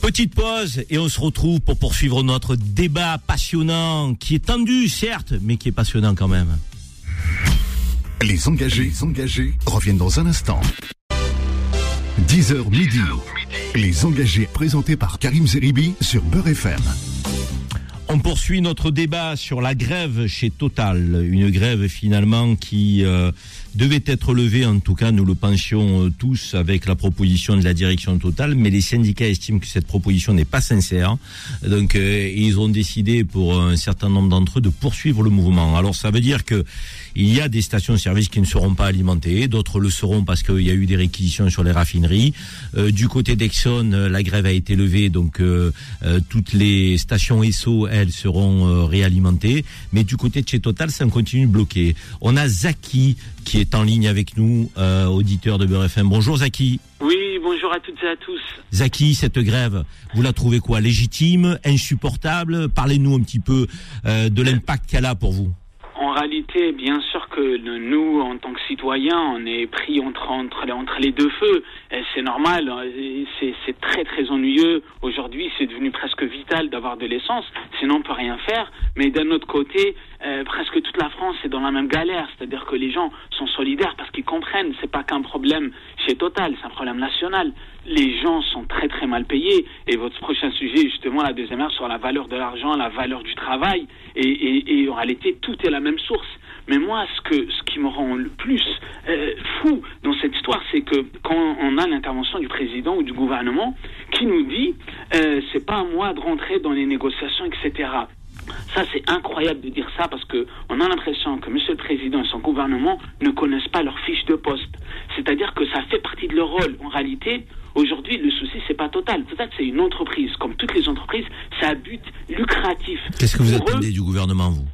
Petite pause et on se retrouve pour poursuivre notre débat passionnant, qui est tendu, certes, mais qui est passionnant quand même. Les engagés, engagés reviennent dans un instant. 10h midi. Les engagés présentés par Karim Zeribi sur Beurre FM. On poursuit notre débat sur la grève chez Total, une grève finalement qui euh, devait être levée, en tout cas nous le pensions euh, tous avec la proposition de la direction Total, mais les syndicats estiment que cette proposition n'est pas sincère, donc euh, ils ont décidé pour un certain nombre d'entre eux de poursuivre le mouvement. Alors ça veut dire que il y a des stations-service qui ne seront pas alimentées, d'autres le seront parce qu'il y a eu des réquisitions sur les raffineries. Euh, du côté d'Exxon, euh, la grève a été levée, donc euh, euh, toutes les stations ESSO, elles, seront euh, réalimentées. Mais du côté de chez Total, ça continue de bloquer. On a Zaki qui est en ligne avec nous, euh, auditeur de Beurre FM. Bonjour Zaki. Oui, bonjour à toutes et à tous. Zaki, cette grève, vous la trouvez quoi? Légitime? Insupportable? Parlez-nous un petit peu euh, de l'impact qu'elle a pour vous. En réalité, bien sûr que nous, en tant que citoyens, on est pris entre, les deux feux. C'est normal, hein, c'est très très ennuyeux. Aujourd'hui, c'est devenu presque vital d'avoir de l'essence, sinon on peut rien faire. Mais d'un autre côté, euh, presque toute la France est dans la même galère, c'est-à-dire que les gens sont solidaires parce qu'ils comprennent. C'est pas qu'un problème chez Total, c'est un problème national. Les gens sont très très mal payés. Et votre prochain sujet, justement, la deuxième heure sur la valeur de l'argent, la valeur du travail. Et, et, en réalité, tout est la même source. Mais moi, ce, que, ce qui me rend le plus euh, fou dans cette histoire, c'est que quand on a l'intervention du président ou du gouvernement qui nous dit euh, c'est pas à moi de rentrer dans les négociations, etc. Ça, c'est incroyable de dire ça parce que on a l'impression que Monsieur le Président et son gouvernement ne connaissent pas leur fiche de poste. C'est-à-dire que ça fait partie de leur rôle. En réalité, aujourd'hui, le souci, c'est pas Total. Total, c'est une entreprise. Comme toutes les entreprises, c'est un but lucratif. Qu'est-ce que vous attendez du gouvernement, vous?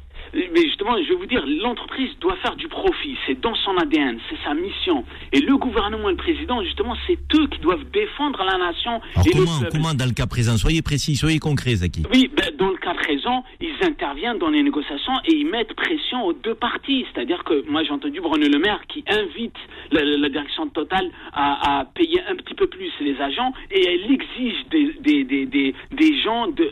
Mais justement, je vais vous dire, l'entreprise doit faire du profit. C'est dans son ADN, c'est sa mission. Et le gouvernement et le président, justement, c'est eux qui doivent défendre la nation. Alors comment, comment, dans le cas présent? Soyez précis, soyez concret, Zaki. Oui, ben, dans le cas présent, ils interviennent dans les négociations et ils mettent pression aux deux parties. C'est-à-dire que moi, j'ai entendu Bruno Le Maire qui invite la, la direction de Total à, à, payer un petit peu plus les agents et elle exige des, des, des, des, des gens de,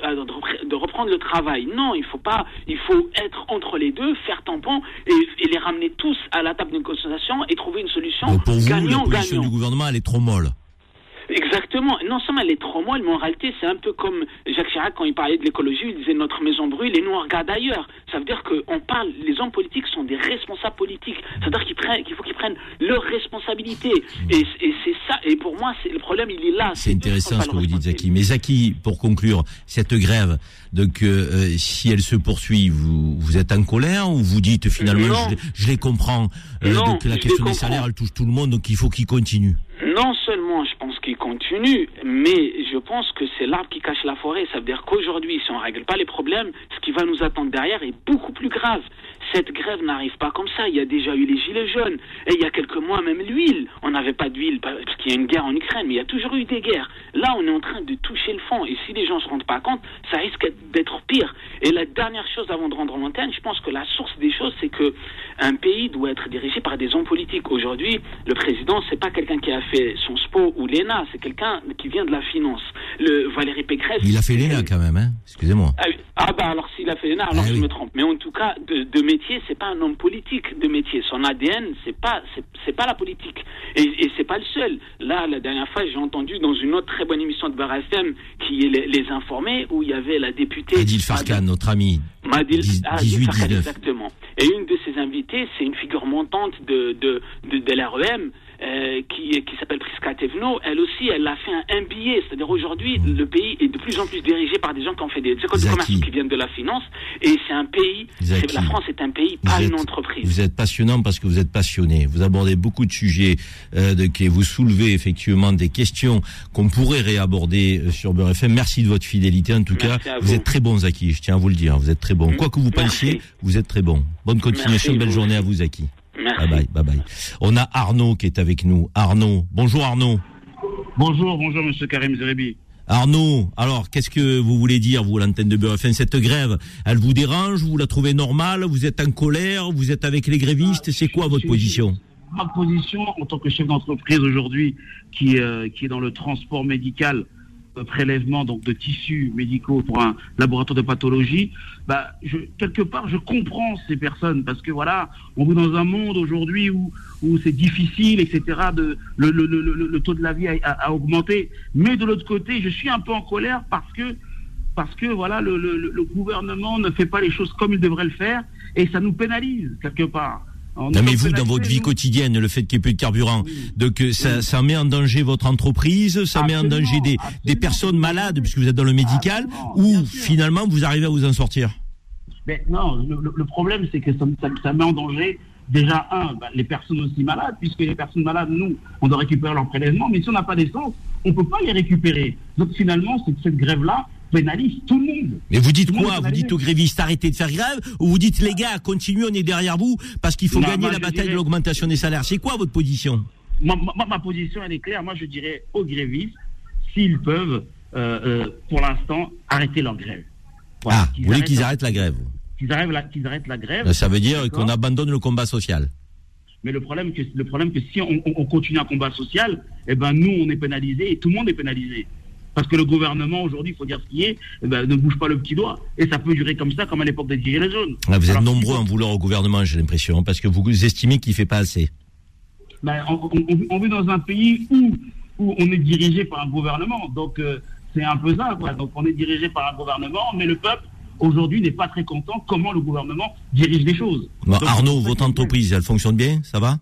de reprendre le travail. Non, il faut pas, il faut être entre les deux, faire tampon et, et, les ramener tous à la table de négociation et trouver une solution Donc pour vous, gagnant, la position gagnant. du gouvernement, elle est trop molle. Exactement. Non seulement elle est trop molle, mais en réalité, c'est un peu comme Jacques Chirac quand il parlait de l'écologie, il disait notre maison brûle et nous on regarde ailleurs. Ça veut dire qu'on parle, les hommes politiques sont des responsables politiques. Ça veut dire qu'il faut qu'ils prennent leurs responsabilités. Et, et c'est ça. Et pour moi, le problème, il est là. C'est intéressant ce que vous dites, Zaki. Mais Zaki, pour conclure, cette grève, donc euh, si elle se poursuit, vous, vous êtes en colère ou vous dites finalement, je, je les comprends, euh, Non, donc la question des salaires, elle touche tout le monde, donc il faut qu'ils continuent. Non seulement je pense qu'il continue, mais je pense que c'est l'arbre qui cache la forêt. Ça veut dire qu'aujourd'hui, si on ne règle pas les problèmes, ce qui va nous attendre derrière est beaucoup plus grave. Cette grève n'arrive pas comme ça. Il y a déjà eu les gilets jaunes. Et il y a quelques mois, même l'huile. On n'avait pas d'huile parce qu'il y a une guerre en Ukraine, mais il y a toujours eu des guerres. Là, on est en train de toucher le fond. Et si les gens ne se rendent pas compte, ça risque d'être pire. Et la dernière chose avant de rendre l'antenne, je pense que la source des choses, c'est que un pays doit être dirigé par des hommes politiques. Aujourd'hui, le président, c'est pas quelqu'un qui a fait son SPO ou l'ENA, c'est quelqu'un qui vient de la finance. Le Valérie Pécresse. Il a fait l'ENA quand même, hein excusez-moi. Ah, oui. Ah bah alors s'il a fait l'ENA, alors Ah je oui. me trompe. Mais en tout cas, de, de métier, c'est pas un homme politique de métier. Son ADN, c'est pas c'est, pas la politique. Et, et c'est pas le seul. Là, la dernière fois, j'ai entendu dans une autre très bonne émission de Bar FM qui est les, les informés où il y avait la députée Adil Farkan, notre ami. Madil, Dix- ah, Adil 18, Farkan, 19. exactement. Et une de ses invités, c'est une figure montante de, de, de, de l'REM. Euh, qui, qui s'appelle Priska Tevno, elle aussi, elle a fait un MBA. C'est-à-dire aujourd'hui, le pays est de plus en plus dirigé par des gens qui ont fait des écoles de commerce qui viennent de la finance. Et c'est un pays, la France est un pays, pas êtes- une entreprise. Vous êtes passionnant parce que vous êtes passionné. Vous abordez beaucoup de sujets, euh, de, que vous soulevez effectivement des questions qu'on pourrait réaborder euh, sur Beurre FM. Merci de votre fidélité. En tout Merci cas, vous. vous. êtes très bon, Zaki. Je tiens à vous le dire. Vous êtes très bon. Mm. Quoi que vous Merci. pensiez, vous êtes très bon. Bonne continuation. Merci, Belle vous journée à vous, Zaki. Merci. Bye bye, bye bye. On a Arnaud qui est avec nous. Arnaud. Bonjour Arnaud. Bonjour, bonjour Monsieur Karim Zerebi. Arnaud, alors qu'est-ce que vous voulez dire, vous, l'antenne de Beurre FM Cette grève, elle vous dérange? Vous la trouvez normale? Vous êtes en colère? Vous êtes avec les grévistes? C'est quoi votre position? Ma position en tant que chef d'entreprise aujourd'hui, qui, euh, qui est dans le transport médical, euh, prélèvement donc de tissus médicaux pour un laboratoire de pathologie, bah, quelque part, je comprends ces personnes parce que voilà, on vit dans un monde aujourd'hui où, où c'est difficile, etc. De, le, le, le, le, taux de la vie a, a- a augmenté. Mais de l'autre côté, je suis un peu en colère parce que parce que voilà, le, le, le gouvernement ne fait pas les choses comme il devrait le faire et ça nous pénalise quelque part. On Non mais vous, dans votre vie quotidienne, le fait qu'il n'y ait plus de carburant, Oui. donc ça, ça met en danger votre entreprise, ça met en danger des, des personnes malades, puisque vous êtes dans le médical, Absolument, ou finalement vous arrivez à vous en sortir Mais non, le, le- le problème, c'est que ça, ça- ça met en danger déjà, un, bah, les personnes aussi malades, puisque les personnes malades, nous, on doit récupérer leur prélèvement, mais si on n'a pas d'essence, on ne peut pas les récupérer. Donc finalement, cette, cette grève-là pénalise tout le monde. Mais vous dites Tout quoi Vous dites aux grévistes arrêtez de faire grève Ou vous dites les gars, continuez, on est derrière vous, parce qu'il faut Non, gagner moi, la bataille de l'augmentation des salaires C'est quoi votre position? Ma, ma- ma position, elle est claire. Moi, je dirais aux grévistes, s'ils peuvent, euh, euh, pour l'instant, arrêter leur grève. Voilà, Ah, vous voulez qu'ils arrêtent la grève qu'ils arrêtent, la, qu'ils arrêtent la grève. Ben, Ça veut dire qu'on abandonne le combat social. Mais le problème, que, le problème que si on, on- on continue un combat social, eh ben nous, on est pénalisé et tout le monde est pénalisé. Parce que le gouvernement, aujourd'hui, il faut dire ce qui est, eh ben, ne bouge pas le petit doigt. Et ça peut durer comme ça, comme à l'époque des Gilets jaunes. Ah, Vous êtes Alors, nombreux à en vouloir au gouvernement, j'ai l'impression, parce que vous estimez qu'il fait pas assez. ben, on, on- on- on vit dans un pays où, où on est dirigé par un gouvernement. Donc, euh, c'est un peu ça. Quoi. Donc, on est dirigé par un gouvernement, mais le peuple, aujourd'hui, n'est pas très content comment le gouvernement dirige les choses. Bon, Donc, Arnaud, votre entreprise, elle fonctionne bien? Ça va?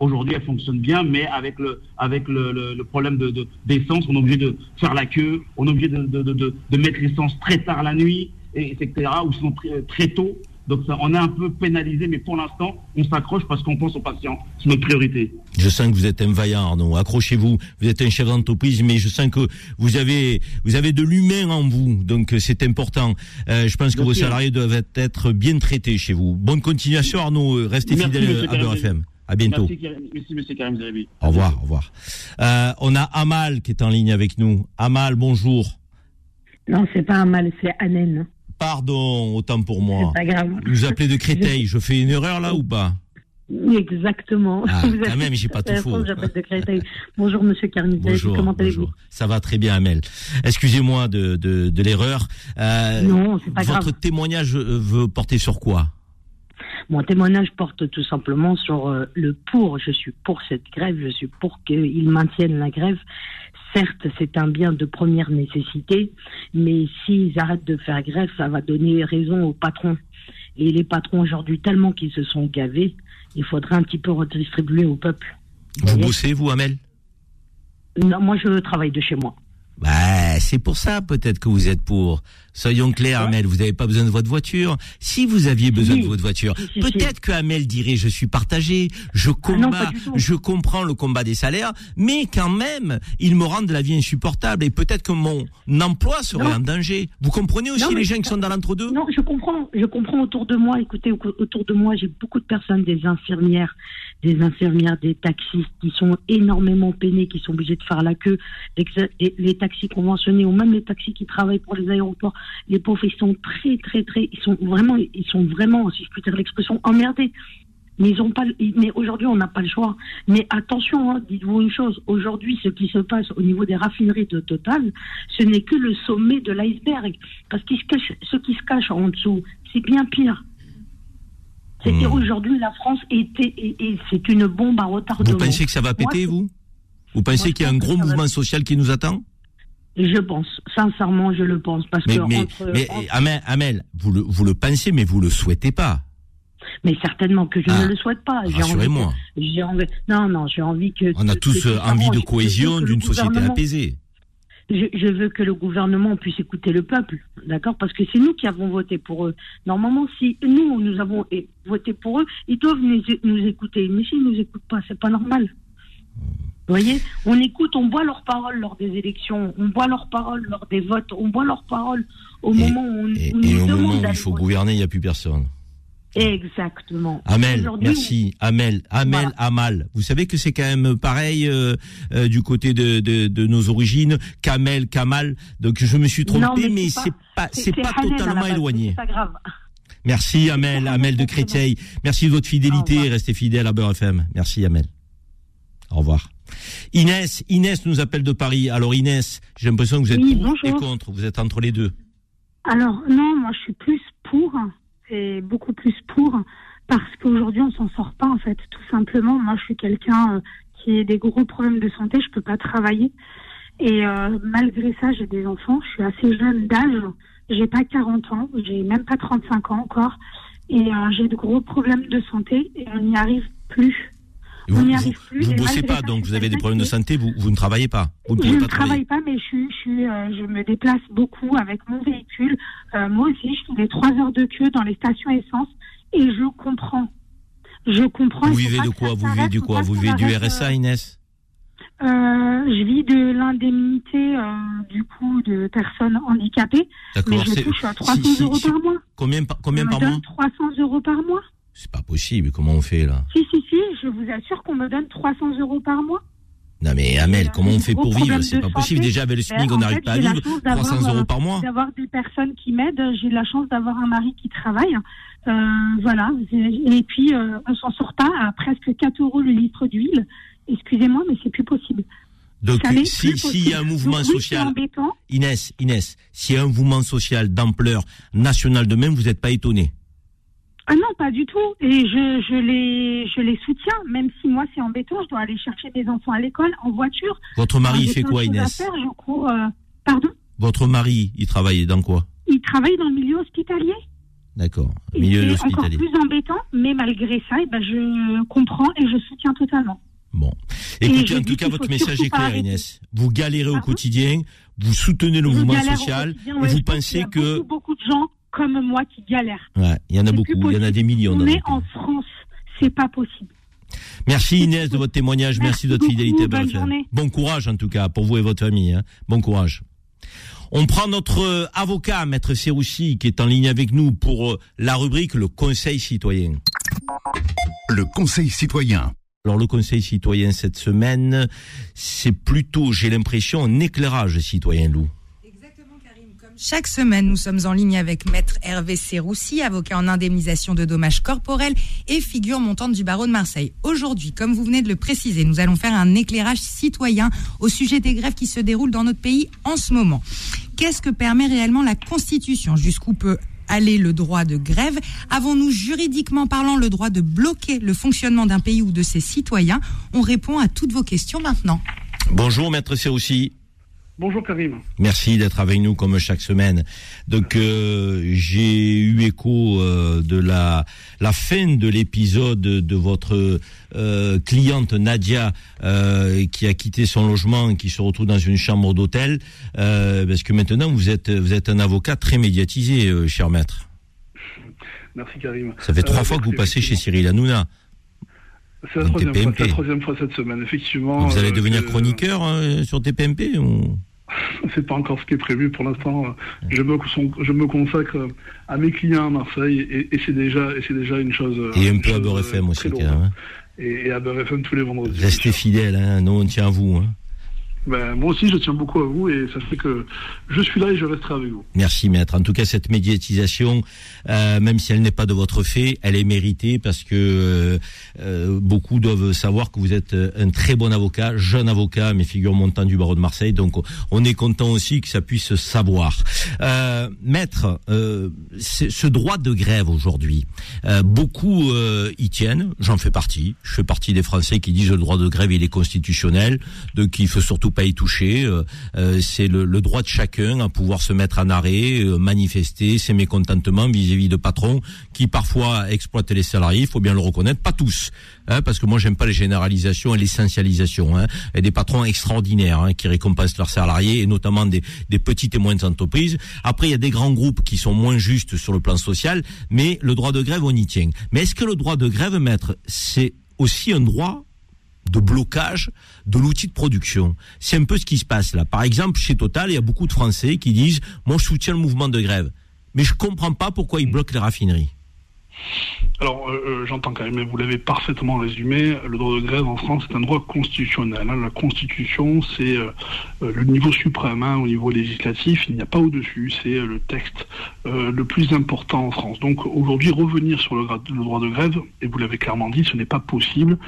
Aujourd'hui, elle fonctionne bien, mais avec le, avec le, le- le problème de, de- d'essence, on est obligé de faire la queue, on est obligé de, de, de, mettre l'essence très tard la nuit, et, etc., ou sinon très, très tôt. Donc, ça, on est un peu pénalisé, mais pour l'instant, on s'accroche parce qu'on pense aux patients. C'est notre priorité. Je sens que vous êtes un vaillant, Arnaud. Accrochez-vous. Vous êtes un chef d'entreprise, mais je sens que vous avez, vous avez de l'humain en vous. Donc, euh, c'est important. Euh, je pense que vos sûr. salariés doivent être bien traités chez vous. Bonne continuation, Arnaud. Euh, Restez Merci, fidèles à Beurre Karim. FM. À bientôt. Merci, monsieur Karim Zeribi. Au revoir, au revoir. Euh, on a Amal qui est en ligne avec nous. Amal, bonjour. Non, c'est pas un mal, c'est Anen. Pardon, autant pour moi. C'est pas grave. Vous appelez de Créteil. Je fais une erreur là ou pas Exactement. Ah, Vous quand même, j'ai pas tout faux. j'appelle de Créteil. Bonjour, monsieur. Bonjour, Comment allez-vous bonjour. Ça va très bien, Amel. Excusez-moi de, de, de l'erreur. Euh, Non, c'est pas votre grave. témoignage euh, veut porter sur quoi? Mon témoignage porte tout simplement sur euh, le pour. Je suis pour cette grève. Je suis pour qu'ils maintiennent la grève. Certes, c'est un bien de première nécessité, mais s'ils arrêtent de faire grève, ça va donner raison aux patrons. Et les patrons aujourd'hui, tellement qu'ils se sont gavés, il faudrait un petit peu redistribuer au peuple. Vous bossez, vous, Amel? Non, moi, je travaille de chez moi. Bah, c'est pour ça peut-être que vous êtes pour. Soyons clairs, Amel, vous n'avez pas besoin de votre voiture. Si vous aviez besoin Oui. de votre voiture, Si, si, peut-être que Amel dirait je suis partagé, je non, combats, je comprends le combat des salaires, mais quand même, ils me rendent la vie insupportable et peut-être que mon emploi serait Non. en danger. Vous comprenez aussi Non, les gens qui sont dans l'entre-deux? Non, je comprends, je comprends autour de moi. Écoutez, au- autour de moi, j'ai beaucoup de personnes, des infirmières, des infirmières, des taxistes qui sont énormément peinés, qui sont obligés de faire la queue. Les, les- taxis conventionnés ou même les taxis qui travaillent pour les aéroports, les pauvres, ils sont très, très, très, ils sont vraiment, ils sont vraiment, si je puis dire l'expression, emmerdés. Mais ils ont pas, mais aujourd'hui, on n'a pas le choix. Mais attention, hein, dites-vous une chose. Aujourd'hui, ce qui se passe au niveau des raffineries de Total, ce n'est que le sommet de l'iceberg. Parce cache, ce qui se cache en dessous, c'est bien pire. C'est Hmm. qu'aujourd'hui, la France était, et, et c'est une bombe à retardement. Vous pensez que ça va Moi, péter, vous? Vous pensez qu'il y a un gros va- mouvement social qui nous attend? Je pense, sincèrement, je le pense. Parce Mais, que mais, entre- mais entre- Amel, Amel, vous le, vous le pensez, mais vous le souhaitez pas. mais certainement que je Ah, ne le souhaite pas. Envie rassurez-moi. J'ai envie, non, non, j'ai envie que. On a tous que euh, envie de cohésion, d'une société apaisée. Je, je veux que le gouvernement puisse écouter le peuple, d'accord Parce que c'est nous qui avons voté pour eux. Normalement, si nous, nous avons voté pour eux, ils doivent nous, nous écouter. Mais s'ils ne nous écoutent pas, c'est pas normal. Vous voyez On écoute, on boit leurs paroles lors des élections, on boit leurs paroles lors des votes, on boit leurs paroles au Et- moment où on, Et, on et nous au demande moment où il faut voter. gouverner, il n'y a plus personne. Exactement. Amel, merci. Amel, Amel, Voilà. Amal. Vous savez que c'est quand même pareil euh, euh, du côté de, de, de nos origines. Kamel, Kamal. Donc je me suis trompé, Non, mais mais c'est pas- c'est- pas totalement éloigné. C'est pas grave. Merci Amel, Amel de Créteil. Merci de votre fidélité. Restez fidèle à Beurre FM. Merci Amel. Au revoir. Inès, Inès nous appelle de Paris. Alors Inès, j'ai l'impression que vous êtes Oui, pour et contre. Vous êtes entre les deux. Alors non, moi je suis plus pour, et beaucoup plus pour, parce qu'aujourd'hui on s'en sort pas en fait, tout simplement. Moi je suis quelqu'un euh, qui a des gros problèmes de santé, je peux pas travailler, et euh, malgré ça j'ai des enfants, je suis assez jeune d'âge, j'ai pas 40 ans, j'ai même pas 35 ans encore, et euh, j'ai de gros problèmes de santé et on n'y arrive plus. Vous, On n'y vous, arrive plus, vous et bossez pas, donc vous avez des problèmes de santé. Vous, vous ne travaillez pas. Vous ne je ne travaille pas, mais je, euh, je me déplace beaucoup avec mon véhicule. Euh, moi aussi, je fais des trois heures de queue dans les stations essence et je comprends. Je comprends. Vous vivez de quoi? Vous vivez du quoi? Vous vivez du RSA, Inès? Euh, Je vis de l'indemnité euh, du coup de personnes handicapées, mais je touche à si- 300 si- euros si- par mois. Combien, par- combien par mois? 300 euros par mois. C'est pas possible. Comment on fait là Si, si, si, je vous assure qu'on me donne 300 euros par mois. Non mais Amel, comment on fait pour vivre C'est pas possible. Déjà avec le Ben, SMIC, on n'arrive pas à vivre. chance d'avoir, 300 euros euh, par mois. D'avoir des personnes qui m'aident. J'ai la chance d'avoir un mari qui travaille. Euh, voilà. Et puis, euh, on s'en sort pas à presque 4 euros le litre d'huile. Excusez-moi, mais c'est plus possible. Donc n'est si s'il y a un mouvement Donc, social. Inès, Inès, s'il y a un mouvement social d'ampleur nationale de même, vous n'êtes pas étonné. Ah non, pas du tout. Et je, je, les, je les soutiens, même si moi c'est embêtant. Je dois aller chercher mes enfants à l'école en voiture. Votre mari, il fait quoi, Inès faire, je cours, euh, Pardon? Votre mari, il travaille dans quoi? Il travaille dans le milieu hospitalier. D'accord. Milieu c'est encore hospitalier. plus embêtant, mais malgré ça, eh ben, je comprends et je soutiens totalement. Et Écoutez, en tout cas, votre message est clair. Inès. Vous galérez au quotidien, vous soutenez le Je mouvement social, et vous pensez que... Beaucoup, beaucoup de gens comme moi qui galèrent. Ouais, il y en a beaucoup, il y en a des millions. dans On est en France, c'est pas possible. Merci Inès de votre témoignage, merci, de votre beaucoup, fidélité bonne journée. Bon courage en tout cas pour vous et votre famille. hein. Bon courage. On prend notre euh, avocat, Maître Serroussi, qui est en ligne avec nous pour euh, la rubrique Le Conseil citoyen. Le Conseil citoyen. Alors le Conseil citoyen cette semaine, c'est plutôt, j'ai l'impression, un éclairage citoyen, Lou. Chaque semaine, nous sommes en ligne avec Maître Hervé Serroussi, avocat en indemnisation de dommages corporels et figure montante du barreau de Marseille. Aujourd'hui, comme vous venez de le préciser, nous allons faire un éclairage citoyen au sujet des grèves qui se déroulent dans notre pays en ce moment. Qu'est-ce que permet réellement la Constitution? Jusqu'où peut aller le droit de grève? Avons-nous juridiquement parlant le droit de bloquer le fonctionnement d'un pays ou de ses citoyens? On répond à toutes vos questions maintenant. Bonjour Maître Serroussi. Bonjour Karim. Merci d'être avec nous comme chaque semaine. Donc euh, j'ai eu écho euh, de la la fin de l'épisode de votre euh, cliente Nadia qui a quitté son logement, qui se retrouve dans une chambre d'hôtel, parce que maintenant vous êtes vous êtes un avocat très médiatisé, cher maître. Merci Karim. Ça fait trois fois que vous passez chez Cyril Hanouna. C'est la, troisième fois- TPMP. c'est la troisième fois cette semaine, effectivement. Vous allez devenir que- chroniqueur euh, sur TPMP ou? C'est pas encore ce qui est prévu pour l'instant. Je me, je me consacre à mes clients à Marseille et, et c'est déjà, et c'est déjà une chose. et un peu à Beurre FM aussi quand même. hein. Et, à Beurre FM tous les vendredis. Restez fidèle, hein. nous on tient à vous. Hein. Ben, moi aussi, je tiens beaucoup à vous et sachez que je suis là et je resterai avec vous. Merci maître. En tout cas, cette médiatisation, euh, même si elle n'est pas de votre fait, elle est méritée parce que euh, euh, beaucoup doivent savoir que vous êtes euh, un très bon avocat, jeune avocat, mais figure montant du barreau de Marseille. Donc, on est content aussi que ça puisse se savoir. Euh, maître, euh, ce droit de grève aujourd'hui, beaucoup y tiennent. J'en fais partie. Je fais partie des Français qui disent le droit de grève il est constitutionnel, de qu'il faut surtout pas y toucher. Euh, euh, c'est le, droit de chacun à pouvoir se mettre en arrêt, euh, manifester ses mécontentements vis-à-vis de patrons qui parfois exploitent les salariés. Il faut bien le reconnaître, pas tous, hein, parce que moi j'aime pas les généralisations et l'essentialisation. Hein, et des patrons extraordinaires hein, qui récompensent leurs salariés et notamment des, des petites et moyennes entreprises. Après, il y a des grands groupes qui sont moins justes sur le plan social, mais le droit de grève on y tient. Mais est-ce que le droit de grève, maître, c'est aussi un droit de blocage de l'outil de production. C'est un peu ce qui se passe là. Par exemple, chez Total, il y a beaucoup de Français qui disent "Moi, je soutiens le mouvement de grève, mais je comprends pas pourquoi ils bloquent les raffineries." Alors, euh, euh, j'entends quand même, mais vous l'avez parfaitement résumé, le droit de grève en France est un droit constitutionnel. hein. La Constitution, c'est euh, le niveau suprême hein, au niveau législatif, il n'y a pas au-dessus, c'est le texte le plus important en France. Donc aujourd'hui, revenir sur le, le droit de grève, et vous l'avez clairement dit, ce n'est pas possible.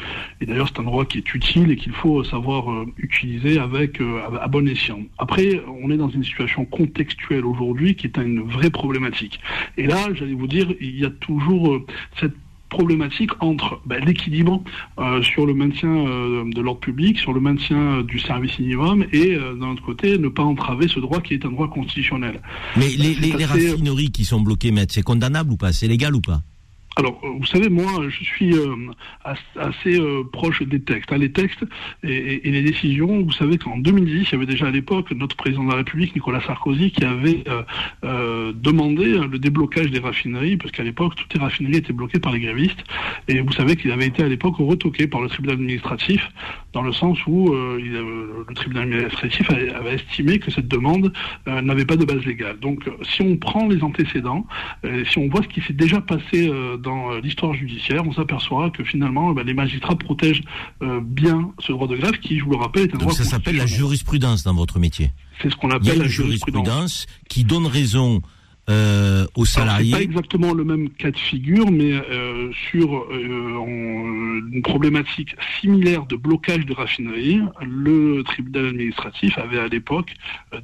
Et d'ailleurs, c'est un droit qui est utile et qu'il faut savoir utiliser avec à bon escient. Après, on est dans une situation contextuelle aujourd'hui qui est une vraie problématique. Et là, j'allais vous dire, il y a toujours euh, cette problématique entre ben, l'équilibre euh, sur le maintien euh, de l'ordre public, sur le maintien euh, du service minimum et d'un autre côté ne pas entraver ce droit qui est un droit constitutionnel. Mais les, C'est les, raffineries qui sont bloquées, c'est condamnable ou pas? C'est légal ou pas? Alors, euh, vous savez, moi, je suis euh, as- assez euh, proche des textes. hein. Les textes et, et- les décisions, vous savez qu'en 2010, il y avait déjà à l'époque notre président de la République, Nicolas Sarkozy, qui avait euh, euh, demandé euh, le déblocage des raffineries, parce qu'à l'époque, toutes les raffineries étaient bloquées par les grévistes. Et vous savez qu'il avait été à l'époque retoqué par le tribunal administratif dans le sens où euh, il, euh, le tribunal administratif avait, avait estimé que cette demande euh, n'avait pas de base légale. Donc, euh, si on prend les antécédents, euh, si on voit ce qui s'est déjà passé euh, dans l'histoire judiciaire, on s'aperçoit que finalement, eh ben, les magistrats protègent euh, bien ce droit de grève, qui, je vous le rappelle, est un Donc droit ça s'appelle la jurisprudence dans votre métier. C'est ce qu'on Il y a appelle la jurisprudence. jurisprudence qui donne raison euh, aux Alors, C'est pas salariés. exactement le même cas de figure, mais euh, sur euh, en- une problématique similaire de blocage de raffinerie, le tribunal administratif avait à l'époque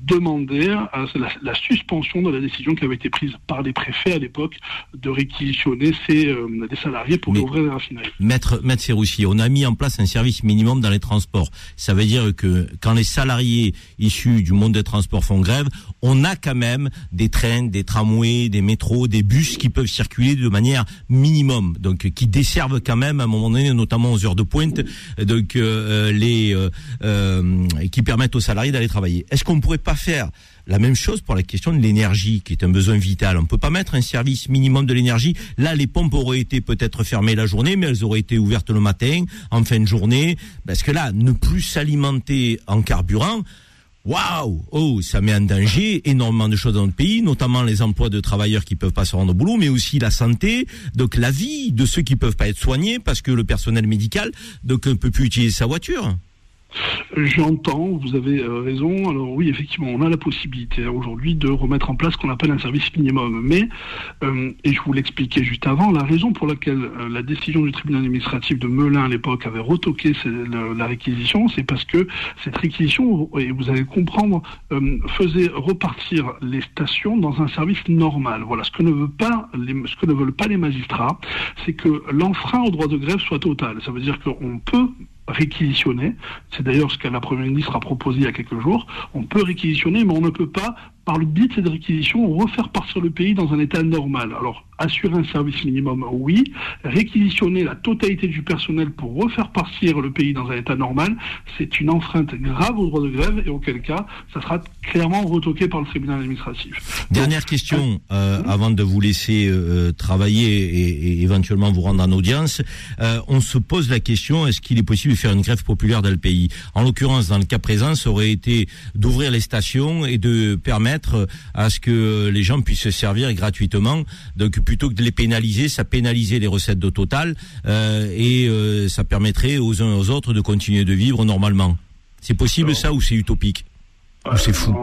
demandé à la, la suspension de la décision qui avait été prise par les préfets à l'époque de réquisitionner ces, des salariés pour ouvrir les raffineries. Maître, Maître Serroussi, on a mis en place un service minimum dans les transports. Ça veut dire que quand les salariés issus du monde des transports font grève, on a quand même des trains, des tramways, des métros, des bus qui peuvent circuler de manière minimum, donc qui desservent quand même à un moment donné, notamment aux heures de pointe, donc euh, les euh, euh, qui permettent aux salariés d'aller travailler. Est-ce qu'on ne pourrait pas faire la même chose pour la question de l'énergie, qui est un besoin vital? On ne peut pas mettre un service minimum de l'énergie. Là, les pompes auraient été peut-être fermées la journée, mais elles auraient été ouvertes le matin, en fin de journée. Parce que là, ne plus s'alimenter en carburant, waouh, oh, ça met en danger énormément de choses dans notre pays, notamment les emplois de travailleurs qui peuvent pas se rendre au boulot, mais aussi la santé, donc la vie de ceux qui peuvent pas être soignés parce que le personnel médical donc ne peut plus utiliser sa voiture. J'entends, vous avez euh, raison. Alors oui, effectivement, on a la possibilité hein, aujourd'hui de remettre en place ce qu'on appelle un service minimum. Mais, euh, et je vous l'expliquais juste avant, la raison pour laquelle euh, la décision du tribunal administratif de Melun à l'époque avait retoqué la réquisition, c'est parce que cette réquisition, et vous allez comprendre, faisait repartir les stations dans un service normal. Voilà, ce que ne veut pas les, ce que ne veulent pas les magistrats, c'est que l'enfrein au droit de grève soit total. Ça veut dire qu'on peut réquisitionner. C'est d'ailleurs ce que la Première ministre a proposé il y a quelques jours. On peut réquisitionner, mais on ne peut pas, par le biais de cette réquisition, refaire partir le pays dans un état normal. Alors, assurer un service minimum, oui. Réquisitionner la totalité du personnel pour refaire partir le pays dans un état normal, c'est une enfreinte grave au droit de grève et auquel cas, ça sera clairement retoqué par le tribunal administratif. Dernière question, euh, avant de vous laisser euh, travailler et, et éventuellement vous rendre en audience. Euh, on se pose la question, est-ce qu'il est possible de faire une grève populaire dans le pays? En l'occurrence, dans le cas présent, ça aurait été d'ouvrir les stations et de permettre à ce que les gens puissent se servir gratuitement. Donc plutôt que de les pénaliser, ça pénalisait les recettes de Total euh, et euh, ça permettrait aux uns et aux autres de continuer de vivre normalement. C'est possible ça ou c'est utopique? Ou c'est fou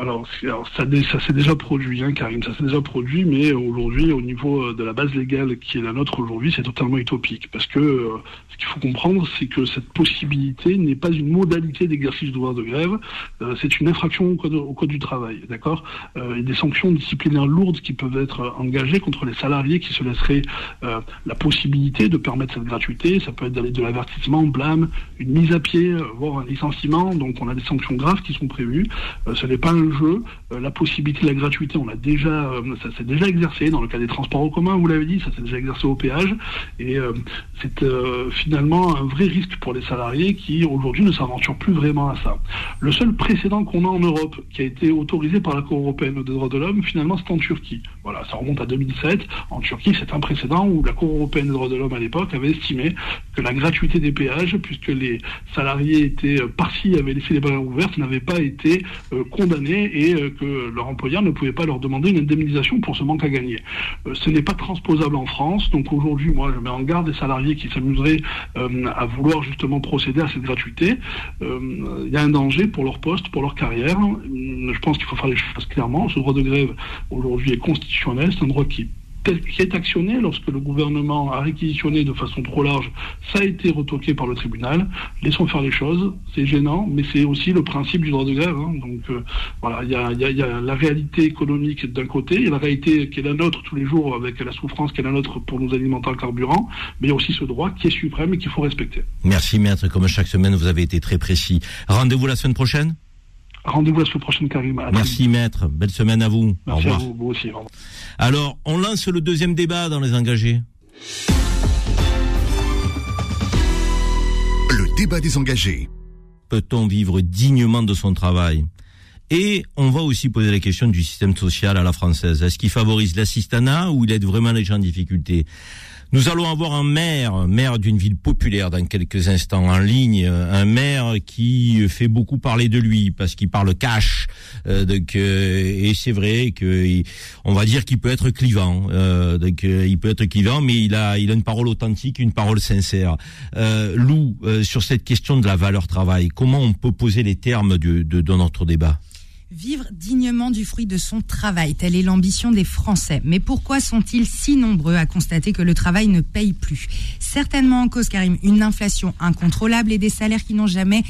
alors, ça, ça s'est déjà produit, hein, Karim, ça s'est déjà produit, mais aujourd'hui, au niveau euh, de la base légale qui est la nôtre aujourd'hui, c'est totalement utopique. Parce que euh, ce qu'il faut comprendre, c'est que cette possibilité n'est pas une modalité d'exercice du droit de grève, euh, c'est une infraction au code, du travail, d'accord? Euh, Et des sanctions disciplinaires lourdes qui peuvent être engagées contre les salariés qui se laisseraient la possibilité de permettre cette gratuité. Ça peut être d'aller de l'avertissement, blâme, une mise à pied, voire un licenciement. Donc on a des sanctions graves qui sont prévues. Euh, ce n'est pas un jeu. Euh, la possibilité de la gratuité, on l'a déjà, euh, ça s'est déjà exercé dans le cas des transports en commun, vous l'avez dit, ça s'est déjà exercé au péage. Et c'est finalement un vrai risque pour les salariés qui aujourd'hui ne s'aventurent plus vraiment à ça. Le seul précédent qu'on a en Europe, qui a été autorisé par la Cour européenne des droits de l'homme, finalement c'est en Turquie. Voilà, ça remonte à 2007. En Turquie, c'est un précédent où la Cour européenne des droits de l'homme à l'époque avait estimé que la gratuité des péages, puisque les salariés étaient partis, avaient laissé les barrières ouvertes, n'avaient pas été euh, condamnés et euh, que leur employeur ne pouvait pas leur demander une indemnisation pour ce manque à gagner. Euh, ce n'est pas transposable en France, donc aujourd'hui, moi, je mets en garde des salariés qui s'amuseraient à vouloir justement procéder à cette gratuité. Il y a un danger pour leur poste, pour leur carrière. Je pense qu'il faut faire les choses clairement. Ce droit de grève aujourd'hui est constitutionnel, c'est un droit qui qui est actionné lorsque le gouvernement a réquisitionné de façon trop large, ça a été retoqué par le tribunal. Laissons faire les choses, c'est gênant, mais c'est aussi le principe du droit de grève. hein. Donc euh, voilà, il y a, y y a la réalité économique d'un côté, il y a la réalité qui est la nôtre tous les jours avec la souffrance qui est la nôtre pour nous alimenter en carburant, mais il y a aussi ce droit qui est suprême et qu'il faut respecter. Merci maître, comme chaque semaine vous avez été très précis. Rendez-vous la semaine prochaine? Rendez-vous la semaine prochaine, Karim. Merci maître, belle semaine à vous. Au Merci à vous, vous aussi. au revoir. Alors, on lance le deuxième débat dans les engagés. Le débat des engagés. Peut-on vivre dignement de son travail? Et on va aussi poser la question du système social à la française. Est-ce qu'il favorise l'assistanat ou il aide vraiment les gens en difficulté? Nous allons avoir un maire, maire d'une ville populaire dans quelques instants en ligne, un maire qui fait beaucoup parler de lui parce qu'il parle cash. Euh, donc, euh, et c'est vrai que on va dire qu'il peut être clivant. Euh, donc, il peut être clivant, mais il a, il a une parole authentique, une parole sincère. Lou, sur cette question de la valeur travail, comment on peut poser les termes de, de, de notre débat? Vivre dignement du fruit de son travail, telle est l'ambition des Français. Mais pourquoi sont-ils si nombreux à constater que le travail ne paye plus? Certainement en cause, Karim, une inflation incontrôlable et des salaires qui n'ont jamais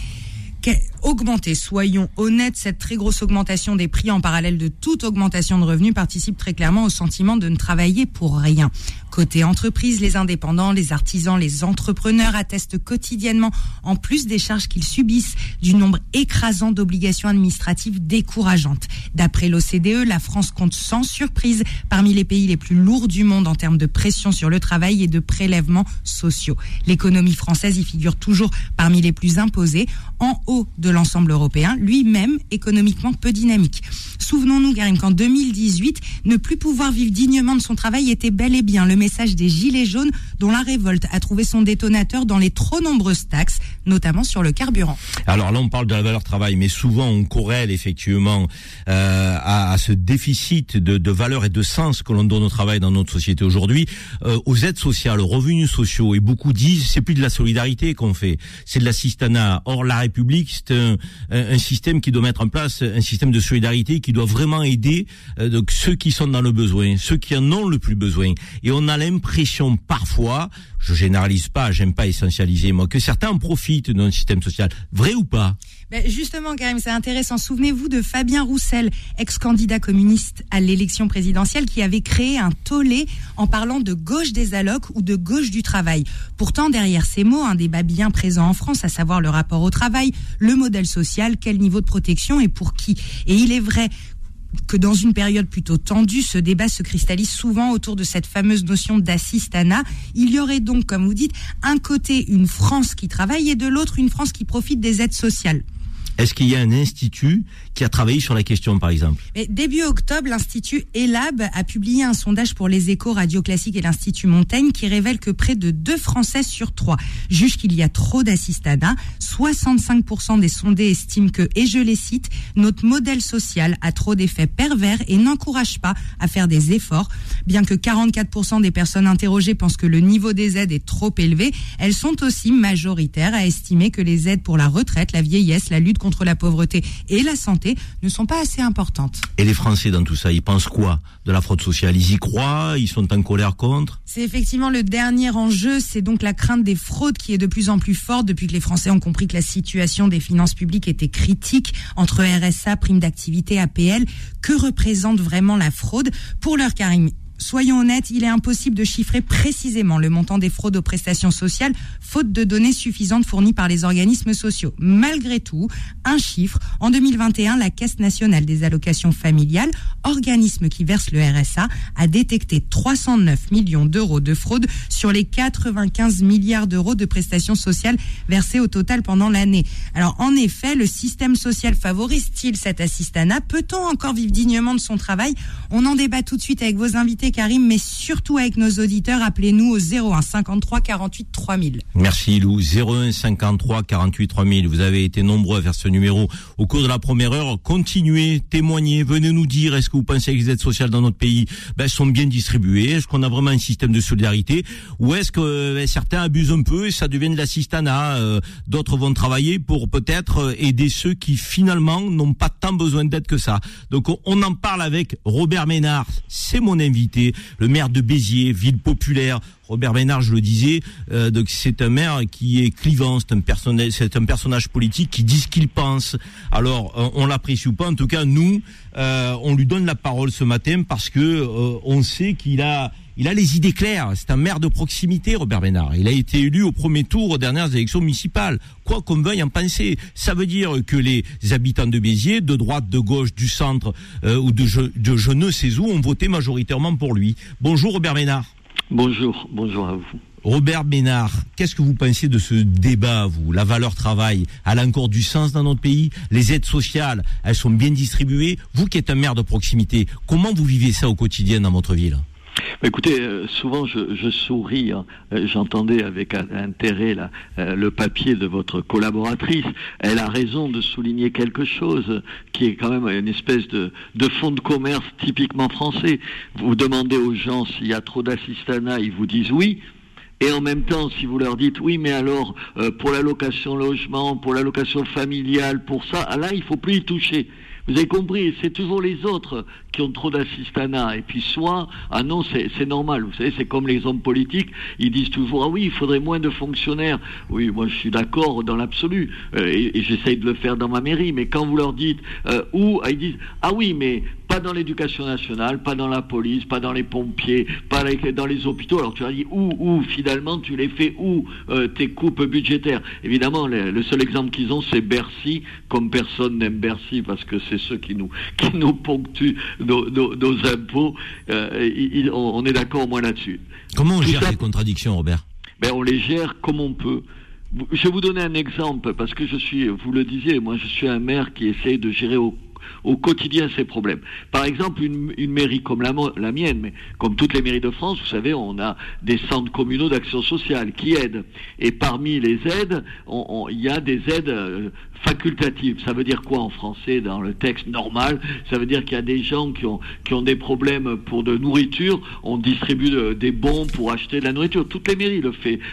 augmenter. Soyons honnêtes, cette très grosse augmentation des prix en parallèle de toute augmentation de revenus participe très clairement au sentiment de ne travailler pour rien. Côté entreprise, les indépendants, les artisans, les entrepreneurs attestent quotidiennement, en plus des charges qu'ils subissent, du nombre écrasant d'obligations administratives décourageantes. D'après l'OCDE, la France compte sans surprise parmi les pays les plus lourds du monde en termes de pression sur le travail et de prélèvements sociaux. L'économie française y figure toujours parmi les plus imposées, en haut de l'ensemble européen, lui-même économiquement peu dynamique. Souvenons-nous, Karim, qu'en 2018, ne plus pouvoir vivre dignement de son travail était bel et bien le message des Gilets jaunes dont la révolte a trouvé son détonateur dans les trop nombreuses taxes, notamment sur le carburant. Alors là, on parle de la valeur travail, mais souvent on corrèle effectivement euh, à, ce déficit de, valeur et de sens que l'on donne au travail dans notre société aujourd'hui, euh, aux aides sociales, aux revenus sociaux. Et beaucoup disent, c'est plus de la solidarité qu'on fait, c'est de l'assistanat. Or, la République, c'est un, système qui doit mettre en place un système de solidarité qui doit vraiment aider euh, donc ceux qui sont dans le besoin, ceux qui en ont le plus besoin. Et on a l'impression parfois, je généralise pas, j'aime pas essentialiser moi, que certains en profitent d'un système social. Vrai ou pas? Ben Justement, Karim, c'est intéressant. Souvenez-vous de Fabien Roussel, ex-candidat communiste à l'élection présidentielle, qui avait créé un tollé en parlant de gauche des allocs ou de gauche du travail. Pourtant, derrière ces mots, un débat bien présent en France, à savoir le rapport au travail, le modèle social, quel niveau de protection et pour qui. Et il est vrai que dans une période plutôt tendue, ce débat se cristallise souvent autour de cette fameuse notion d'assistanat. Il y aurait donc, comme vous dites, un côté une France qui travaille et de l'autre une France qui profite des aides sociales. Est-ce qu'il y a un institut qui a travaillé sur la question, par exemple? Début octobre, l'Institut ELAB a publié un sondage pour les échos Radio Classique et l'Institut Montaigne qui révèle que près de deux Français sur trois jugent qu'il y a trop d'assistanat. 65% des sondés estiment que, et je les cite, notre modèle social a trop d'effets pervers et n'encourage pas à faire des efforts. Bien que 44% des personnes interrogées pensent que le niveau des aides est trop élevé, elles sont aussi majoritaires à estimer que les aides pour la retraite, la vieillesse, la lutte contre la pauvreté et la santé ne sont pas assez importantes. Et les Français dans tout ça, ils pensent quoi de la fraude sociale? Ils y croient? Ils sont en colère contre? C'est effectivement le dernier enjeu, c'est donc la crainte des fraudes qui est de plus en plus forte depuis que les Français ont compris que la situation des finances publiques était critique entre RSA, prime d'activité, APL. Que représente vraiment la fraude? Pour leur Karim, Soyons honnêtes, il est impossible de chiffrer précisément le montant des fraudes aux prestations sociales, faute de données suffisantes fournies par les organismes sociaux. Malgré tout, un chiffre, en 2021, la Caisse nationale des allocations familiales, organisme qui verse le RSA, a détecté 309 millions d'euros de fraude sur les 95 milliards d'euros de prestations sociales versées au total pendant l'année. Alors, en effet, le système social favorise-t-il cet assistanat? Peut-on encore vivre dignement de son travail? On en débat tout de suite avec vos invités Karim, mais surtout avec nos auditeurs. Appelez-nous au 01 53 48 3000. Merci Lou. 01 53 48 3000. Vous avez été nombreux à faire ce numéro au cours de la première heure. Continuez, témoignez, venez nous dire est-ce que vous pensez que les aides sociales dans notre pays ben, sont bien distribuées? Est-ce qu'on a vraiment un système de solidarité? Ou est-ce que ben, certains abusent un peu et ça devient de l'assistanat? Euh, D'autres vont travailler pour peut-être euh, aider ceux qui finalement n'ont pas tant besoin d'aide que ça. Donc on en parle avec Robert Ménard. C'est mon invité le maire de Béziers, ville populaire. Robert Ménard, je le disais, euh, c'est un maire qui est clivant, c'est un personnage, c'est un personnage politique qui dit ce qu'il pense. Alors, euh, on l'apprécie ou pas, en tout cas, nous, euh, on lui donne la parole ce matin parce que on sait qu'il a il a les idées claires. C'est un maire de proximité, Robert Ménard. Il a été élu au premier tour aux dernières élections municipales. Quoi qu'on veuille en penser, ça veut dire que les habitants de Béziers, de droite, de gauche, du centre euh, ou de je, de je ne sais où, ont voté majoritairement pour lui. Bonjour Robert Ménard. Bonjour, bonjour à vous. Robert Ménard, qu'est-ce que vous pensez de ce débat, vous? La valeur travail, elle a encore du sens dans notre pays? Les aides sociales, elles sont bien distribuées Vous qui êtes un maire de proximité, comment vous vivez ça au quotidien dans votre ville? Écoutez, euh, souvent je, souris. hein. Euh, J'entendais avec intérêt euh, le papier de votre collaboratrice. Elle a raison de souligner quelque chose qui est quand même une espèce de, de fonds de commerce typiquement français. Vous demandez aux gens s'il y a trop d'assistanat, ils vous disent oui. Et en même temps, si vous leur dites oui, mais alors pour l'allocation logement, pour l'allocation familiale, pour ça, ah là, il faut plus y toucher. Vous avez compris, c'est toujours les autres qui ont trop d'assistanat. Et puis soit, ah non, c'est normal. Vous savez, c'est comme les hommes politiques, ils disent toujours, ah oui, il faudrait moins de fonctionnaires. Oui, moi je suis d'accord dans l'absolu. Euh, et j'essaye de le faire dans ma mairie. Mais quand vous leur dites euh, où, ah, ils disent, ah oui, mais pas dans l'éducation nationale, pas dans la police, pas dans les pompiers, pas dans les hôpitaux. Alors tu as dit où, où, finalement, tu les fais où, euh, tes coupes budgétaires? Évidemment, le seul exemple qu'ils ont, c'est Bercy, comme personne n'aime Bercy, parce que c'est ceux qui nous, qui nous ponctuent nos, nos- nos impôts. Euh, il- on, on est d'accord au moins là-dessus. Comment on Tout gère ça- les contradictions, Robert? Ben, on les gère comme on peut. Je vais vous donner un exemple, parce que je suis, vous le disiez, moi je suis un maire qui essaye de gérer au, au quotidien ces problèmes. Par exemple, une, une mairie comme la, la mienne, mais comme toutes les mairies de France, vous savez, on a des centres communaux d'action sociale qui aident. Et parmi les aides, il y a des aides facultatives. Ça veut dire quoi en français dans le texte normal? Ça veut dire qu'il y a des gens qui ont, qui ont des problèmes pour de nourriture, on distribue de- des bons pour acheter de la nourriture. Toutes les mairies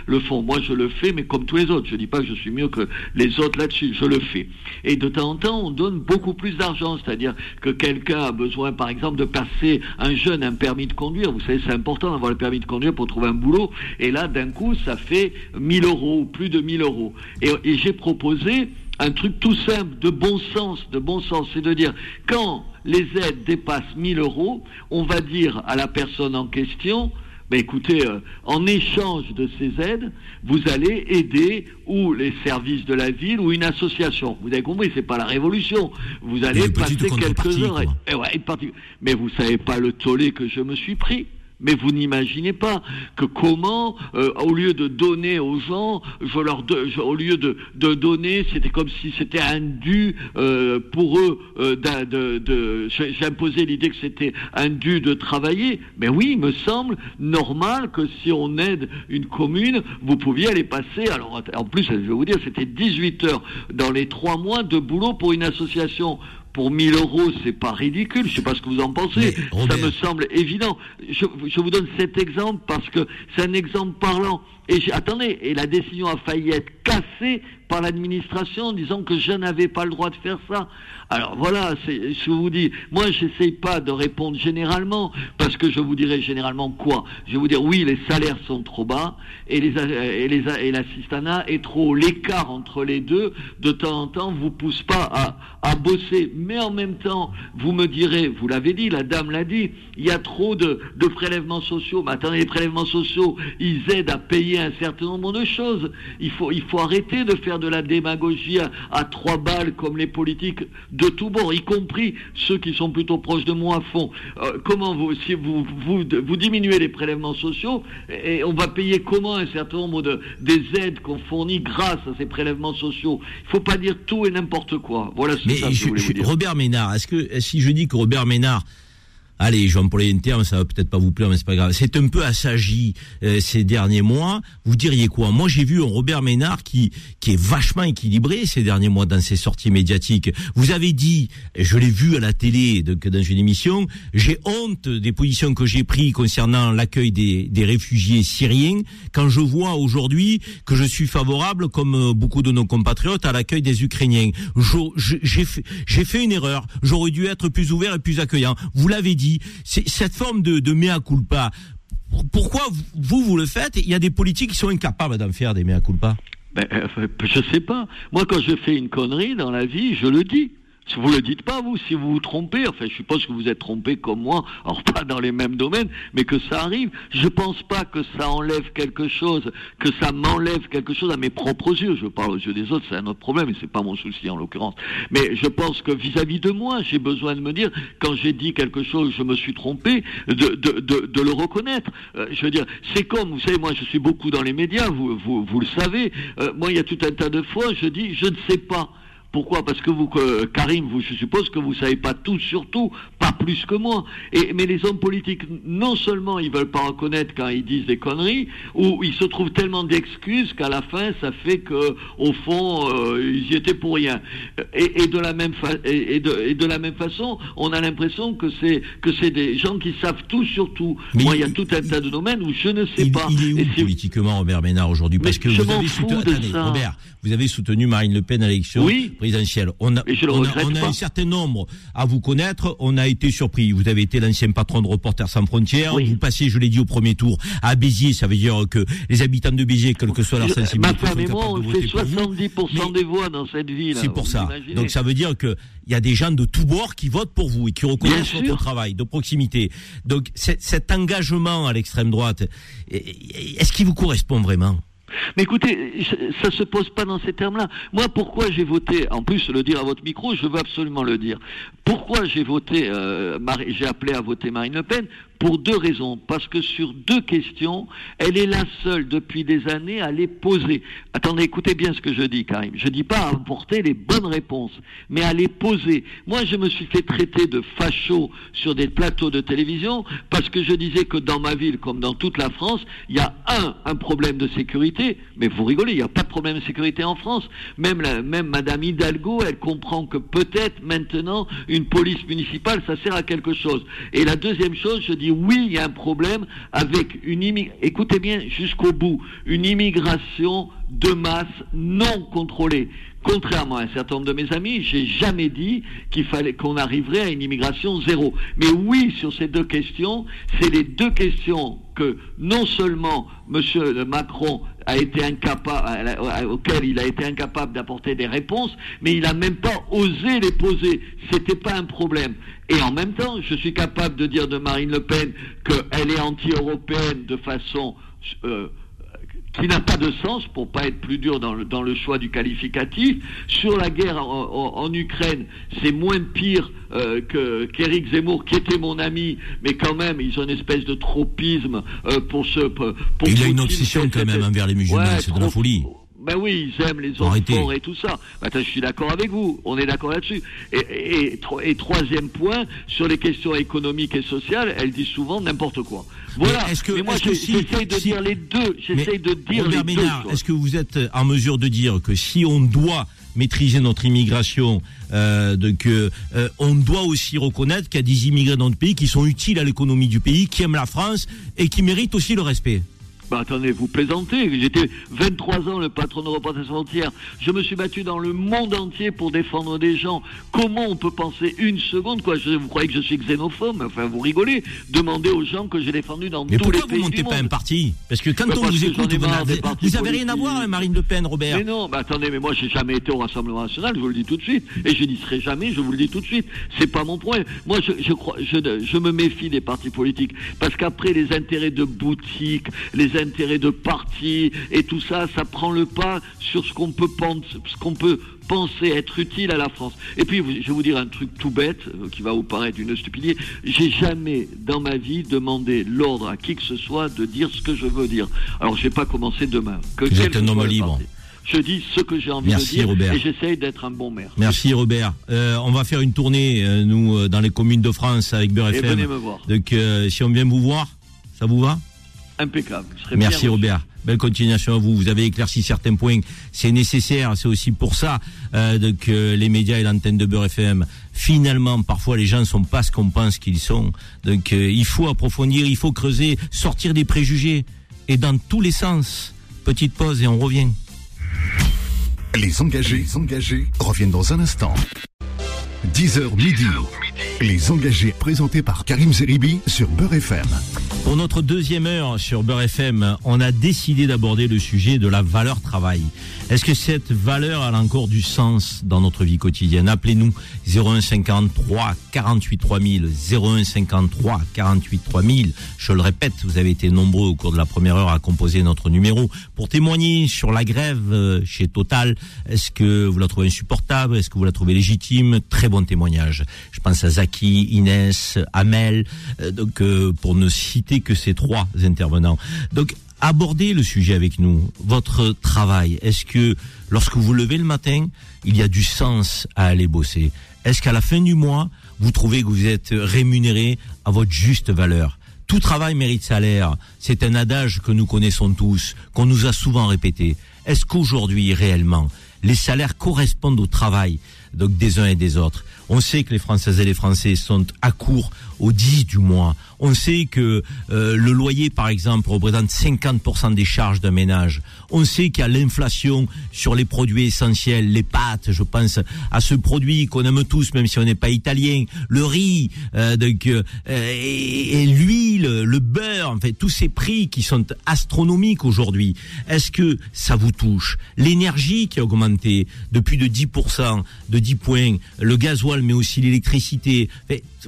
le, font. Moi, je le fais, mais comme tous les autres. Je dis pas que je suis mieux que les autres là-dessus. Je le fais. Et de temps en temps, on donne beaucoup plus d'argent. C'est-à-dire que quelqu'un a besoin, par exemple, de passer un jeune un permis de conduire. Vous savez, c'est important d'avoir le permis de conduire pour trouver un boulot. Et là, d'un coup, ça fait 1000 euros plus de 1000 euros. Et j'ai proposé un truc tout simple, de bon sens, de bon sens, c'est de dire quand les aides dépassent 1000 euros, on va dire à la personne en question, ben écoutez, euh, en échange de ces aides, vous allez aider ou les services de la ville ou une association. Vous avez compris, c'est pas la révolution. Vous allez passer quelques heures. et- et ouais, Mais vous savez pas le tollé que je me suis pris. Mais vous n'imaginez pas que comment, euh, au lieu de donner aux gens, je leur je- au lieu de, de donner, c'était comme si c'était un dû euh, pour eux. euh, de, de- imposé l'idée que c'était un dû de travailler. Mais oui, il me semble normal que si on aide une commune, vous pouviez aller passer. Alors en plus, je vais vous dire, c'était 18 heures dans les trois mois de boulot pour une association pour 1000 euros, c'est pas ridicule. Je sais pas ce que vous en pensez. Ça me semble évident. Je, je vous donne cet exemple parce que c'est un exemple parlant. Et attendez, et la décision a failli être cassée par l'administration en disant que je n'avais pas le droit de faire ça. Alors voilà, je vous dis, moi j'essaye pas de répondre généralement parce que je vous dirais généralement quoi Je vais vous dire oui, les salaires sont trop bas et les et est trop. L'écart entre les deux de temps en temps vous pousse pas à à bosser, mais en même temps vous me direz, vous l'avez dit, la dame l'a dit, il y a trop de de prélèvements sociaux. Mais attendez, les prélèvements sociaux, ils aident à payer un certain nombre de choses. Il faut il faut arrêter de faire de la démagogie à, à trois balles comme les politiques de tout bord, y compris ceux qui sont plutôt proches de moi font. Euh, comment vous, si vous, vous, vous diminuez les prélèvements sociaux, et on va payer comment un certain nombre de, des aides qu'on fournit grâce à ces prélèvements sociaux? Il faut pas dire tout et n'importe quoi. Voilà ce que je- vous dire. Robert Ménard, est-ce que si je dis que Robert Ménard Allez, je vais employer un terme, ça va peut-être pas vous plaire, mais c'est pas grave. C'est un peu assagi euh, ces derniers mois. Vous diriez quoi? Moi, j'ai vu un Robert Ménard qui qui est vachement équilibré ces derniers mois dans ses sorties médiatiques. Vous avez dit, je l'ai vu à la télé donc dans une émission, j'ai honte des positions que j'ai prises concernant l'accueil des, des réfugiés syriens quand je vois aujourd'hui que je suis favorable, comme euh, beaucoup de nos compatriotes, à l'accueil des Ukrainiens. J'ai fait une erreur. J'aurais dû être plus ouvert et plus accueillant. Vous l'avez dit. Cette forme de, de mea culpa. Pourquoi vous, vous le faites? Il y a des politiques qui sont incapables d'en faire des mea culpa. Ben, euh, je sais pas. Moi, quand je fais une connerie dans la vie, je le dis. Vous le dites pas, vous, si vous vous trompez, enfin, je suppose que vous êtes trompé comme moi, alors pas dans les mêmes domaines, mais que ça arrive. Je pense pas que ça enlève quelque chose, que ça m'enlève quelque chose à mes propres yeux. Je parle aux yeux des autres, c'est un autre problème, et c'est pas mon souci en l'occurrence. Mais je pense que vis-à-vis de moi, j'ai besoin de me dire, quand j'ai dit quelque chose, je me suis trompé, de, de, de, de le reconnaître. Euh, je veux dire, c'est comme, vous savez, moi, je suis beaucoup dans les médias, vous, vous, vous le savez. Euh, moi, il y a tout un tas de fois, je dis, je ne sais pas. Pourquoi? Parce que vous, que- Karim, vous, je suppose que vous savez pas tout sur tout. pas plus que moi. Et, mais les hommes politiques, non seulement ils veulent pas reconnaître quand ils disent des conneries, ou ils se trouvent tellement d'excuses qu'à la fin, ça fait que, au fond, euh, ils y étaient pour rien. Et, et de la même fa- et, et de, et de la même façon, on a l'impression que c'est que c'est des gens qui savent tout sur tout. Moi, il y a tout un tas de domaines où je ne sais pas. Il est où politiquement Robert Ménard aujourd'hui? Parce que vous avez soutenu. Robert, vous avez soutenu Marine Le Pen à l'élection Oui. Présidentielle. On a, on a, on un certain nombre à vous connaître. On a été surpris. Vous avez été l'ancien patron de Reporters sans frontières. Vous passez, je l'ai dit au premier tour, à Béziers. Ça veut dire que les habitants de Béziers, quelle que soit leur sensibilité, Ma femme et moi, on fait pour vous. 70% des voix dans cette ville. C'est pour ça. imaginez. Donc ça veut dire que il y a des gens de tous bords qui votent pour vous et qui reconnaissent votre travail de proximité. Donc cet, cet engagement à l'extrême droite, est-ce qu'il vous correspond vraiment? Mais écoutez, ça se pose pas dans ces termes-là. Moi, pourquoi j'ai voté, en plus le dire à votre micro, je veux absolument le dire. Pourquoi j'ai voté, euh, j'ai appelé à voter Marine Le Pen? Pour deux raisons. Parce que sur deux questions, elle est la seule depuis des années à les poser. Attendez, écoutez bien ce que je dis, Karim. Je dis pas à apporter les bonnes réponses, mais à les poser. Moi, je me suis fait traiter de facho sur des plateaux de télévision parce que je disais que dans ma ville, comme dans toute la France, il y a un, un problème de sécurité. Mais vous rigolez, il n'y a pas de problème de sécurité en France. Même, la, même Madame Hidalgo, elle comprend que peut-être maintenant une police municipale, ça sert à quelque chose. Et la deuxième chose, je dis oui, il y a un problème avec une immigration. Écoutez bien jusqu'au bout, une immigration de masse non contrôlée. Contrairement à un certain nombre de mes amis, j'ai jamais dit qu'il fallait qu'on arriverait à une immigration zéro. Mais oui, sur ces deux questions, c'est les deux questions que non seulement Monsieur Macron a été incapable, auxquelles il a été incapable d'apporter des réponses, mais il n'a même pas osé les poser. C'était pas un problème. Et en même temps, je suis capable de dire de Marine Le Pen qu'elle est anti-européenne de façon euh, qui n'a pas de sens pour pas être plus dur dans le, dans le choix du qualificatif. Sur la guerre en, en- en Ukraine, c'est moins pire euh, que qu'Éric Zemmour, qui était mon ami, mais quand même, ils ont une espèce de tropisme euh, pour ce. Pour, pour Il a une Poutine, obsession quand même envers les musulmans, Ouais, c'est de la folie. Ben oui, ils aiment les forts et tout ça. Attends, je suis d'accord avec vous. On est d'accord là-dessus. Et, et, et tro- et troisième point, sur les questions économiques et sociales, elle dit souvent n'importe quoi. Voilà. Mais que- Mais moi, si- de si- dire les deux. J'essaye de dire Robert les deux Ménard, est-ce que vous êtes en mesure de dire que si on doit maîtriser notre immigration, euh, de que euh, on doit aussi reconnaître qu'il y a des immigrés dans notre pays qui sont utiles à l'économie du pays, qui aiment la France et qui méritent aussi le respect? Bah attendez, vous plaisantez. J'étais 23 ans le patron de Reporters sans frontières. Je me suis battu dans le monde entier pour défendre des gens. Comment on peut penser une seconde quoi? Je, Vous croyez que je suis xénophobe? Enfin, vous rigolez. Demandez aux gens que j'ai défendu dans Mais tous les pourquoi pays vous montez du pas monde. un parti? Parce que quand Bah, on vous écoute, vous n'avez rien à voir avec Marine Le Pen, Robert. Mais non, bah attendez, mais moi j'ai jamais été au Rassemblement National, je vous le dis tout de suite, et je n'y serai jamais, je vous le dis tout de suite. C'est pas mon point. Moi, je, je crois, je, je me méfie des partis politiques parce qu'après les intérêts de boutique, les intérêts de parti et tout ça, ça prend le pas sur ce qu'on peut penser, ce qu'on peut penser être utile à la France. Et puis, je vais vous dire un truc tout bête, euh, qui va vous paraître une stupidité. J'ai jamais, dans ma vie, demandé l'ordre à qui que ce soit de dire ce que je veux dire. Alors, je vais pas commencer demain. Que Vous êtes un homme libre. parti. Je dis ce que j'ai envie Merci, de dire Robert. et j'essaye d'être un bon maire. Merci Robert. Euh, on va faire une tournée, euh, nous, dans les communes de France avec Beurre FM. venez me voir. Donc, euh, si on vient vous voir, ça vous va? Impeccable. Merci. Robert. Belle continuation à vous. Vous avez éclairci certains points. C'est nécessaire. C'est aussi pour ça euh, que les médias et l'antenne de Beurre FM, finalement, parfois les gens ne sont pas ce qu'on pense qu'ils sont. Donc euh, il faut approfondir, il faut creuser, sortir des préjugés. Et dans tous les sens. Petite pause et on revient. Les engagés, les engagés reviennent dans un instant. 10h midi. Les engagés présentés par Karim Zeribi sur Beurre FM. Pour notre deuxième heure sur Beurre FM, on a décidé d'aborder le sujet de la valeur travail. Est-ce que cette valeur a encore du sens dans notre vie quotidienne? Appelez-nous 0153 48 3000, 0153 48 3000. Je le répète, vous avez été nombreux au cours de la première heure à composer notre numéro pour témoigner sur la grève euh, chez Total. Est-ce que vous la trouvez insupportable? Est-ce que vous la trouvez légitime? Très bon témoignage. Je pense à Zaki, Inès, Amel, euh, donc euh, pour ne citer que ces trois intervenants. Donc abordez le sujet avec nous. Votre travail, est-ce que lorsque vous levez le matin, il y a du sens à aller bosser? Est-ce qu'à la fin du mois, vous trouvez que vous êtes rémunéré à votre juste valeur? Tout travail mérite salaire. C'est un adage que nous connaissons tous, qu'on nous a souvent répété. Est-ce qu'aujourd'hui, réellement, les salaires correspondent au travail? Donc des uns et des autres On sait que les Françaises et les Français sont à court au 10 du mois. On sait que euh, le loyer, par exemple, représente 50% des charges d'un ménage. On sait qu'il y a l'inflation sur les produits essentiels, les pâtes, je pense à ce produit qu'on aime tous, même si on n'est pas italien, le riz, euh, donc, euh, et, et l'huile, le beurre, en fait, tous ces prix qui sont astronomiques aujourd'hui. Est-ce que ça vous touche? L'énergie qui a augmenté depuis de 10%, de 10 points, le gasoil, mais aussi l'électricité,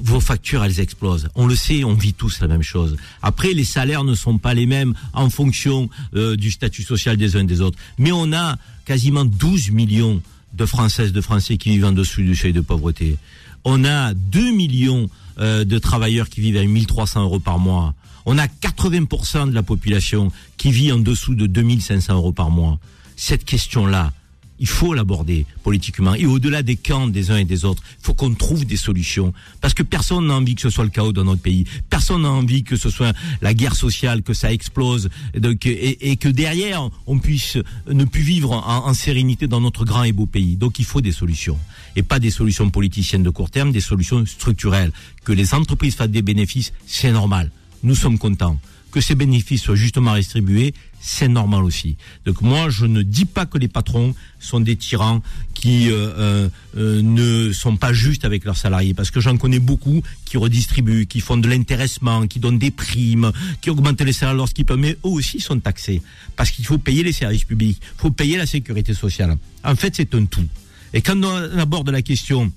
vos factures, elles explosent. On le sait, on vit tous la même chose. Après, les salaires ne sont pas les mêmes en fonction euh, du statut social des uns des autres. Mais on a quasiment 12 millions de Françaises, de Français qui vivent en dessous du seuil de pauvreté. On a 2 millions euh, de travailleurs qui vivent à 1300 euros par mois. On a 80% de la population qui vit en dessous de 2500 euros par mois. Cette question-là, il faut l'aborder politiquement. Et au-delà des camps des uns et des autres, il faut qu'on trouve des solutions. Parce que personne n'a envie que ce soit le chaos dans notre pays. Personne n'a envie que ce soit la guerre sociale, que ça explose. Et, que derrière, on puisse ne plus vivre en, sérénité dans notre grand et beau pays. Donc il faut des solutions. Et pas des solutions politiciennes de court terme, des solutions structurelles. Que les entreprises fassent des bénéfices, c'est normal. Nous sommes contents que ces bénéfices soient justement distribués, c'est normal aussi. Donc moi, je ne dis pas que les patrons sont des tyrans qui euh, euh, euh, ne sont pas justes avec leurs salariés, parce que j'en connais beaucoup qui redistribuent, qui font de l'intéressement, qui donnent des primes, qui augmentent les salaires lorsqu'ils peuvent, mais eux aussi sont taxés, parce qu'il faut payer les services publics, il faut payer la sécurité sociale. En fait, c'est un tout. Et quand on aborde la question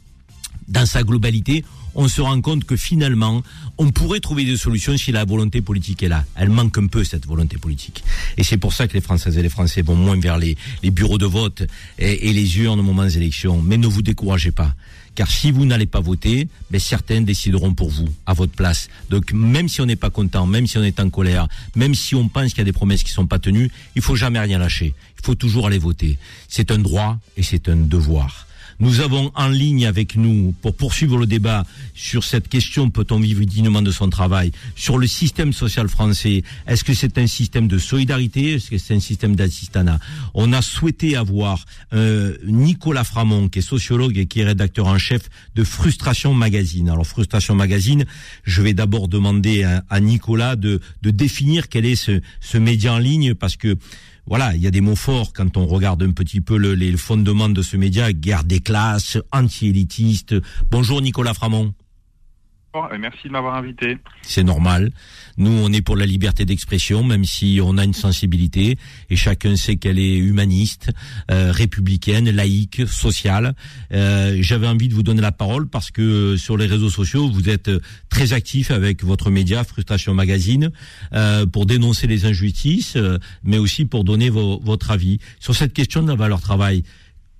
dans sa globalité, on se rend compte que finalement, on pourrait trouver des solutions si la volonté politique est là. Elle manque un peu, cette volonté politique. Et c'est pour ça que les Françaises et les Français vont moins vers les, bureaux de vote et, et, les urnes au moment des élections. Mais ne vous découragez pas. Car si vous n'allez pas voter, ben certains décideront pour vous, à votre place. Donc même si on n'est pas content, même si on est en colère, même si on pense qu'il y a des promesses qui sont pas tenues, il faut jamais rien lâcher. Il faut toujours aller voter. C'est un droit et c'est un devoir. Nous avons en ligne avec nous, pour poursuivre le débat sur cette question, peut-on vivre dignement de son travail, sur le système social français, est-ce que c'est un système de solidarité, est-ce que c'est un système d'assistanat? On a souhaité avoir euh, Nicolas Framont, qui est sociologue et qui est rédacteur en chef de Frustration Magazine. Alors Frustration Magazine, je vais d'abord demander à, Nicolas de, de définir quel est ce, ce média en ligne, parce que voilà, il y a des mots forts quand on regarde un petit peu le, les fondements de ce média, guerre des classes, anti-élitiste. Bonjour Nicolas Framont. Merci de m'avoir invité. C'est normal. Nous, on est pour la liberté d'expression, même si on a une sensibilité, et chacun sait qu'elle est humaniste, euh, républicaine, laïque, sociale. Euh, J'avais envie de vous donner la parole parce que euh, sur les réseaux sociaux, vous êtes très actif avec votre média Frustration Magazine euh, pour dénoncer les injustices, euh, mais aussi pour donner vos, votre avis sur cette question de la valeur travail.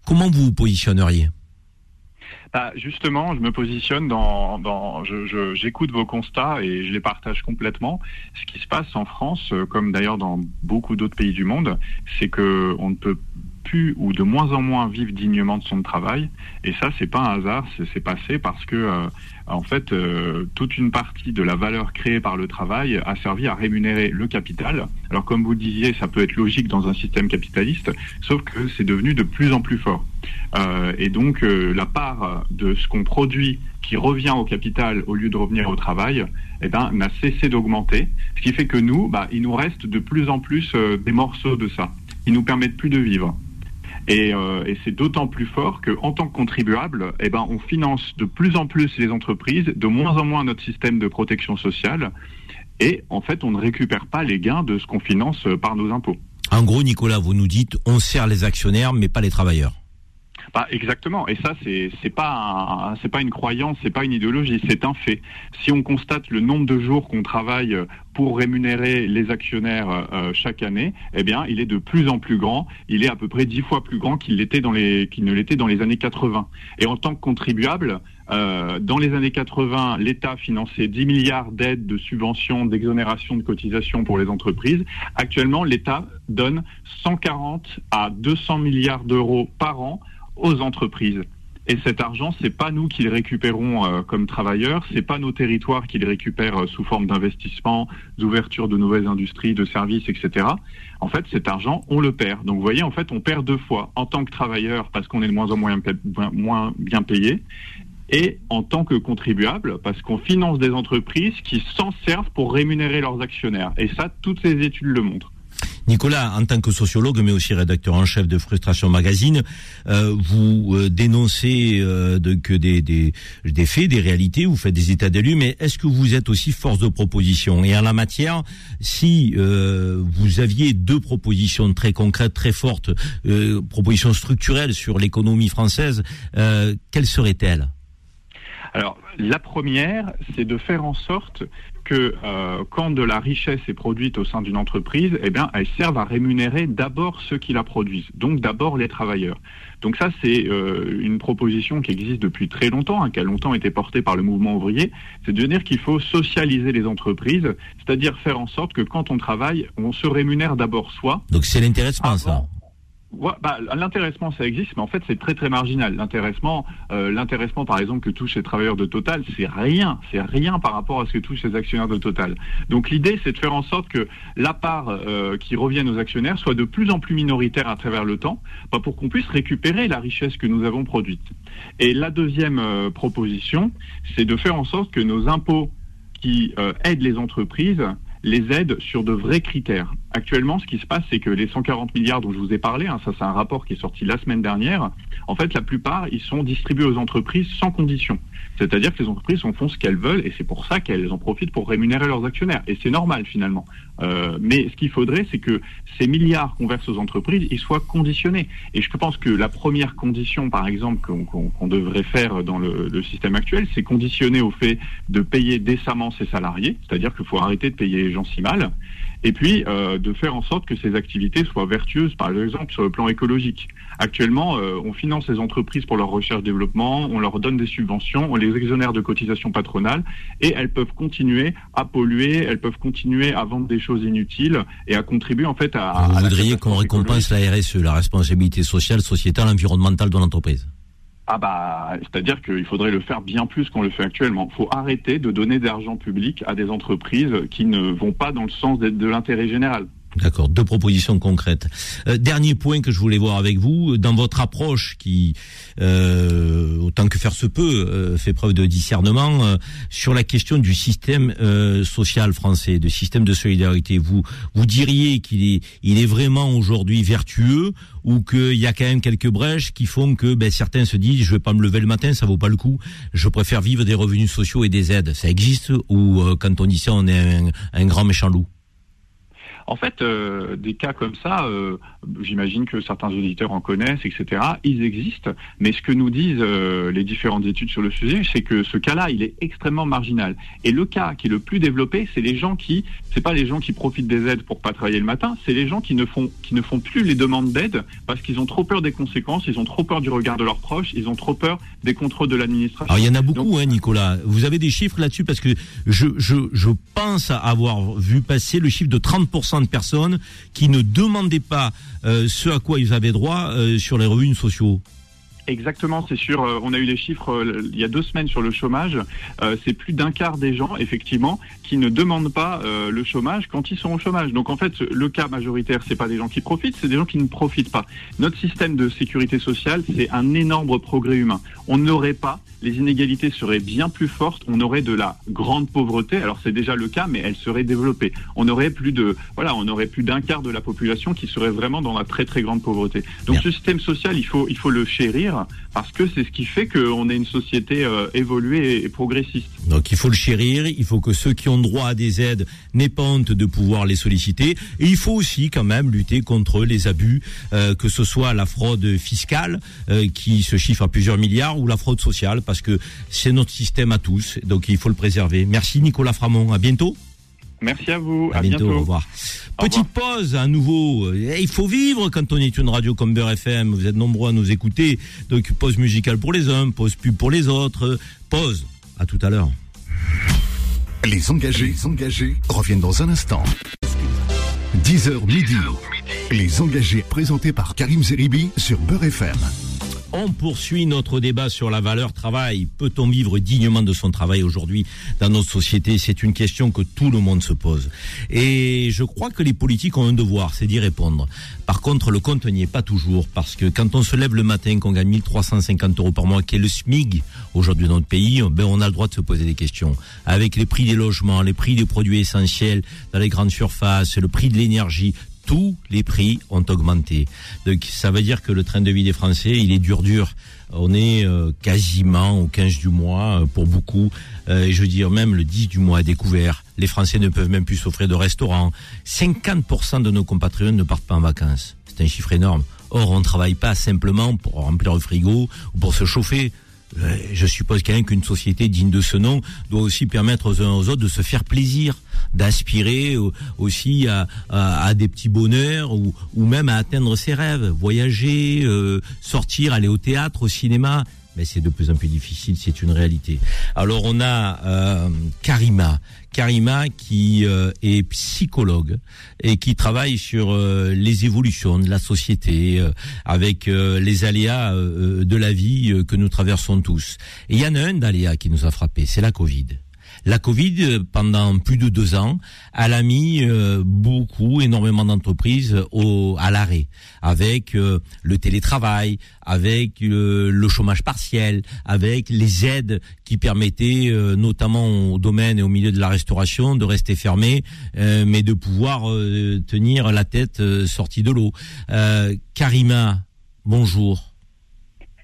Comment vous vous positionneriez? Bah, justement, je me positionne dans, j'écoute vos constats et je les partage complètement. Ce qui se passe en France, euh, comme d'ailleurs dans beaucoup d'autres pays du monde, c'est que on ne peut plus ou de moins en moins vivre dignement de son travail. Et ça, c'est pas un hasard, c'est passé parce que euh, en fait, euh, toute une partie de la valeur créée par le travail a servi à rémunérer le capital. Alors, comme vous disiez, ça peut être logique dans un système capitaliste, sauf que c'est devenu de plus en plus fort. Euh, et donc, euh, la part de ce qu'on produit qui revient au capital au lieu de revenir au travail, eh ben, n'a cessé d'augmenter. Ce qui fait que nous, bah, il nous reste de plus en plus euh, des morceaux de ça. Ils nous permettent plus de vivre. Et, euh, et c'est d'autant plus fort qu'en tant que contribuable, eh ben, on finance de plus en plus les entreprises, de moins en moins notre système de protection sociale, et en fait, on ne récupère pas les gains de ce qu'on finance par nos impôts. En gros, Nicolas, vous nous dites, on sert les actionnaires, mais pas les travailleurs. Bah, exactement. Et ça, c'est c'est pas c'est pas une croyance, c'est pas une idéologie, c'est un fait. Si on constate le nombre de jours qu'on travaille pour rémunérer les actionnaires euh, chaque année, eh bien, il est de plus en plus grand. Il est à peu près dix fois plus grand qu'il l'était dans les qu'il ne l'était dans les années 80. Et en tant que contribuable, euh, dans les années 80, l'État finançait 10 milliards d'aides, de subventions, d'exonérations de cotisations pour les entreprises. Actuellement, l'État donne 140 à 200 milliards d'euros par an aux entreprises. Et cet argent, c'est pas nous qui le récupérons euh, comme travailleurs, c'est pas nos territoires qui le récupèrent euh, sous forme d'investissement, d'ouverture de nouvelles industries, de services, etc. En fait, cet argent, on le perd. Donc, vous voyez, en fait, on perd deux fois en tant que travailleur parce qu'on est de moins en moins, moins bien payé, et en tant que contribuable parce qu'on finance des entreprises qui s'en servent pour rémunérer leurs actionnaires. Et ça, toutes ces études le montrent. Nicolas, en tant que sociologue, mais aussi rédacteur en chef de Frustration Magazine, euh, vous euh, dénoncez euh, que des, faits, des réalités, vous faites des états d'élus, mais est-ce que vous êtes aussi force de proposition? Et en la matière, si vous aviez deux propositions très concrètes, très fortes, propositions structurelles sur l'économie française, quelles seraient-elles? Alors, la première, c'est de faire en sorte que euh, quand de la richesse est produite au sein d'une entreprise, eh bien, elle serve à rémunérer d'abord ceux qui la produisent, donc d'abord les travailleurs. Donc ça, c'est euh, une proposition qui existe depuis très longtemps, hein, qui a longtemps été portée par le mouvement ouvrier, c'est de dire qu'il faut socialiser les entreprises, c'est-à-dire faire en sorte que quand on travaille, on se rémunère d'abord soi. Donc c'est l'intéressement, ça bah, l'intéressement, ça existe, mais en fait, c'est très très marginal. L'intéressement, euh, l'intéressement, par exemple, que touchent les travailleurs de Total, c'est rien, c'est rien par rapport à ce que touchent les actionnaires de Total. Donc l'idée, c'est de faire en sorte que la part euh, qui revienne aux actionnaires soit de plus en plus minoritaire à travers le temps, bah, pour qu'on puisse récupérer la richesse que nous avons produite. Et la deuxième euh, proposition, c'est de faire en sorte que nos impôts qui aident les entreprises les aident sur de vrais critères. Actuellement, ce qui se passe, c'est que les 140 milliards dont je vous ai parlé, hein, ça c'est un rapport qui est sorti la semaine dernière, en fait, la plupart, ils sont distribués aux entreprises sans condition. C'est-à-dire que les entreprises en font ce qu'elles veulent et c'est pour ça qu'elles en profitent pour rémunérer leurs actionnaires. Et c'est normal finalement. Euh, mais ce qu'il faudrait, c'est que ces milliards qu'on verse aux entreprises, ils soient conditionnés. Et je pense que la première condition, par exemple, qu'on devrait faire dans le, le système actuel, c'est conditionner au fait de payer décemment ses salariés, c'est-à-dire qu'il faut arrêter de payer les gens si mal et puis euh, de faire en sorte que ces activités soient vertueuses, par exemple sur le plan écologique. Actuellement, euh, on finance les entreprises pour leur recherche-développement, on leur donne des subventions, on les exonère de cotisations patronales, et elles peuvent continuer à polluer, elles peuvent continuer à vendre des choses inutiles et à contribuer en fait à... Vous voudriez qu'on récompense la RSE, la responsabilité sociale, sociétale, environnementale de l'entreprise? Ah bah, c'est-à-dire qu'il faudrait le faire bien plus qu'on le fait actuellement. Il faut arrêter de donner de l'argent public à des entreprises qui ne vont pas dans le sens de l'intérêt général. D'accord, deux propositions concrètes. Euh, dernier point que je voulais voir avec vous, dans votre approche qui, euh, autant que faire se peut, euh, fait preuve de discernement euh, sur la question du système social français, de système de solidarité. Vous vous diriez qu'il est, il est vraiment aujourd'hui vertueux ou qu'il y a quand même quelques brèches qui font que ben, certains se disent je vais pas me lever le matin, ça vaut pas le coup, je préfère vivre des revenus sociaux et des aides. Ça existe ou quand on dit ça, on est un, un grand méchant loup? En fait, euh, des cas comme ça, euh, j'imagine que certains auditeurs en connaissent, etc. Ils existent, mais ce que nous disent euh, les différentes études sur le sujet, c'est que ce cas-là, il est extrêmement marginal. Et le cas qui est le plus développé, c'est les gens qui, c'est pas les gens qui profitent des aides pour pas travailler le matin, c'est les gens qui ne font qui ne font plus les demandes d'aide parce qu'ils ont trop peur des conséquences, ils ont trop peur du regard de leurs proches, ils ont trop peur des contrôles de l'administration. Alors il y en a beaucoup, hein, Nicolas. Vous avez des chiffres là-dessus parce que je, je je pense avoir vu passer le chiffre de 30 de personnes qui ne demandaient pas euh, ce à quoi ils avaient droit euh, sur les revenus sociaux. Exactement, c'est sûr. Euh, on a eu les chiffres il y a deux semaines sur le chômage. C'est plus d'un quart des gens, effectivement, qui ne demandent pas le chômage quand ils sont au chômage. Donc en fait, le cas majoritaire, c'est pas des gens qui profitent, c'est des gens qui ne profitent pas. Notre système de sécurité sociale, c'est un énorme progrès humain. On n'aurait pas, les inégalités seraient bien plus fortes. On aurait de la grande pauvreté. Alors c'est déjà le cas, mais elle serait développée. On aurait plus de, voilà, on aurait plus d'un quart de la population qui serait vraiment dans la très très grande pauvreté. Donc ce système social, il faut, il faut le chérir parce que c'est ce qui fait qu'on est une société euh, évoluée et, progressiste. Donc il faut le chérir, il faut que ceux qui ont droit à des aides n'aient pas honte de pouvoir les solliciter et il faut aussi quand même lutter contre les abus, euh, que ce soit la fraude fiscale euh, qui se chiffre à plusieurs milliards ou la fraude sociale parce que c'est notre système à tous, donc il faut le préserver. Merci Nicolas Framont, à bientôt. Merci à vous. À, bientôt, Au revoir. Petite pause à nouveau. Eh, il faut vivre quand on est une radio comme Beurre FM. Vous êtes nombreux à nous écouter. Donc pause musicale pour les uns, pause pub pour les autres. Pause. À tout à l'heure. Les engagés, les engagés reviennent dans un instant. 10h midi. Les engagés présentés par Karim Zeribi sur Beurre FM. On poursuit notre débat sur la valeur travail. Peut-on vivre dignement de son travail aujourd'hui dans notre société? C'est une question que tout le monde se pose. Et je crois que les politiques ont un devoir, c'est d'y répondre. Par contre, le compte n'y est pas toujours, parce que quand on se lève le matin, qu'on gagne 1350 euros par mois, qui est le SMIG aujourd'hui dans notre pays, ben on a le droit de se poser des questions. Avec les prix des logements, les prix des produits essentiels dans les grandes surfaces, le prix de l'énergie, tous les prix ont augmenté. Donc ça veut dire que le train de vie des Français, il est dur dur. On est euh, quasiment au 15 du mois euh, pour beaucoup. Euh, et je veux dire même le 10 du mois à découvert. Les Français ne peuvent même plus s'offrir de restaurant. 50% de nos compatriotes ne partent pas en vacances. C'est un chiffre énorme. Or, on ne travaille pas simplement pour remplir le frigo ou pour se chauffer. Euh, je suppose quand même qu'une société digne de ce nom doit aussi permettre aux uns aux autres de se faire plaisir, d'aspirer aussi à, des petits bonheurs ou, ou, même à atteindre ses rêves, voyager, euh, sortir, aller au théâtre, au cinéma mais c'est de plus en plus difficile, c'est une réalité. Alors on a euh, Karima, Karima qui euh, est psychologue et qui travaille sur euh, les évolutions de la société avec les aléas de la vie que nous traversons tous. Et il y en a un d'aléa qui nous a frappé, c'est la Covid. La Covid, euh, pendant plus de deux ans, elle a mis euh, beaucoup, énormément d'entreprises au, à l'arrêt, avec euh, le télétravail, avec le chômage partiel, avec les aides qui permettaient, notamment au domaine et au milieu de la restauration, de rester fermés, mais de pouvoir tenir la tête sortie de l'eau. Karima, bonjour.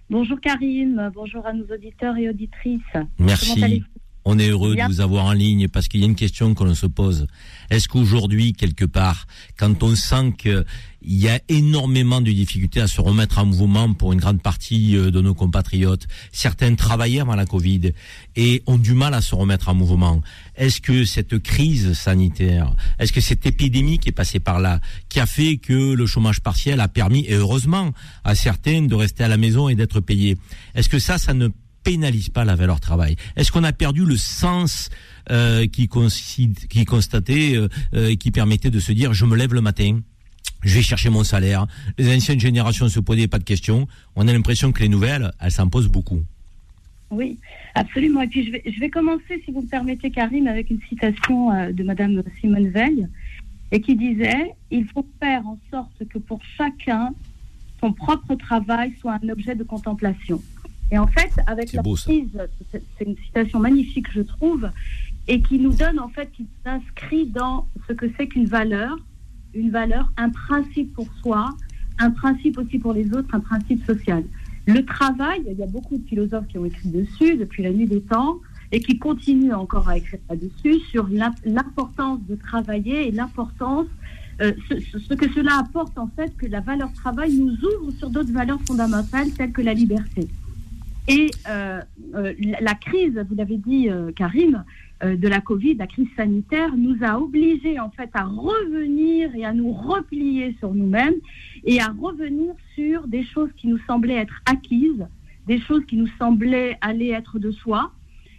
Bonjour Karim, bonjour à nos auditeurs et auditrices. Merci. On est heureux de vous avoir en ligne parce qu'il y a une question que l'on se pose. Est-ce qu'aujourd'hui, quelque part, quand on sent qu'il y a énormément de difficultés à se remettre en mouvement pour une grande partie euh, de nos compatriotes, certains travaillaient avant la Covid et ont du mal à se remettre en mouvement, est-ce que cette crise sanitaire, est-ce que cette épidémie qui est passée par là, qui a fait que le chômage partiel a permis, et heureusement, à certains de rester à la maison et d'être payés, est-ce que ça, ça ne pénalise pas la valeur travail Est-ce qu'on a perdu le sens euh, qui, qui constatait, euh, euh, qui permettait de se dire je me lève le matin, je vais chercher mon salaire. Les anciennes générations se posaient pas de questions. On a l'impression que les nouvelles, elles s'en posent beaucoup. Oui, absolument. Et puis je vais, commencer, si vous me permettez, Karine, avec une citation euh, de Madame Simone Veil, et qui disait il faut faire en sorte que pour chacun son propre travail soit un objet de contemplation. Et en fait, avec la crise, c'est une citation magnifique, je trouve, et qui nous donne, en fait, qui s'inscrit dans ce que c'est qu'une valeur, une valeur, un principe pour soi, un principe aussi pour les autres, un principe social. Le travail, il y a beaucoup de philosophes qui ont écrit dessus depuis la nuit des temps et qui continuent encore à écrire là-dessus sur l'importance de travailler et l'importance, euh, ce, ce, que cela apporte en fait, que la valeur travail nous ouvre sur d'autres valeurs fondamentales telles que la liberté. Et euh, euh, la crise, vous l'avez dit, euh, Karim, de la Covid, la crise sanitaire, nous a obligés en fait à revenir et à nous replier sur nous-mêmes et à revenir sur des choses qui nous semblaient être acquises, des choses qui nous semblaient aller être de soi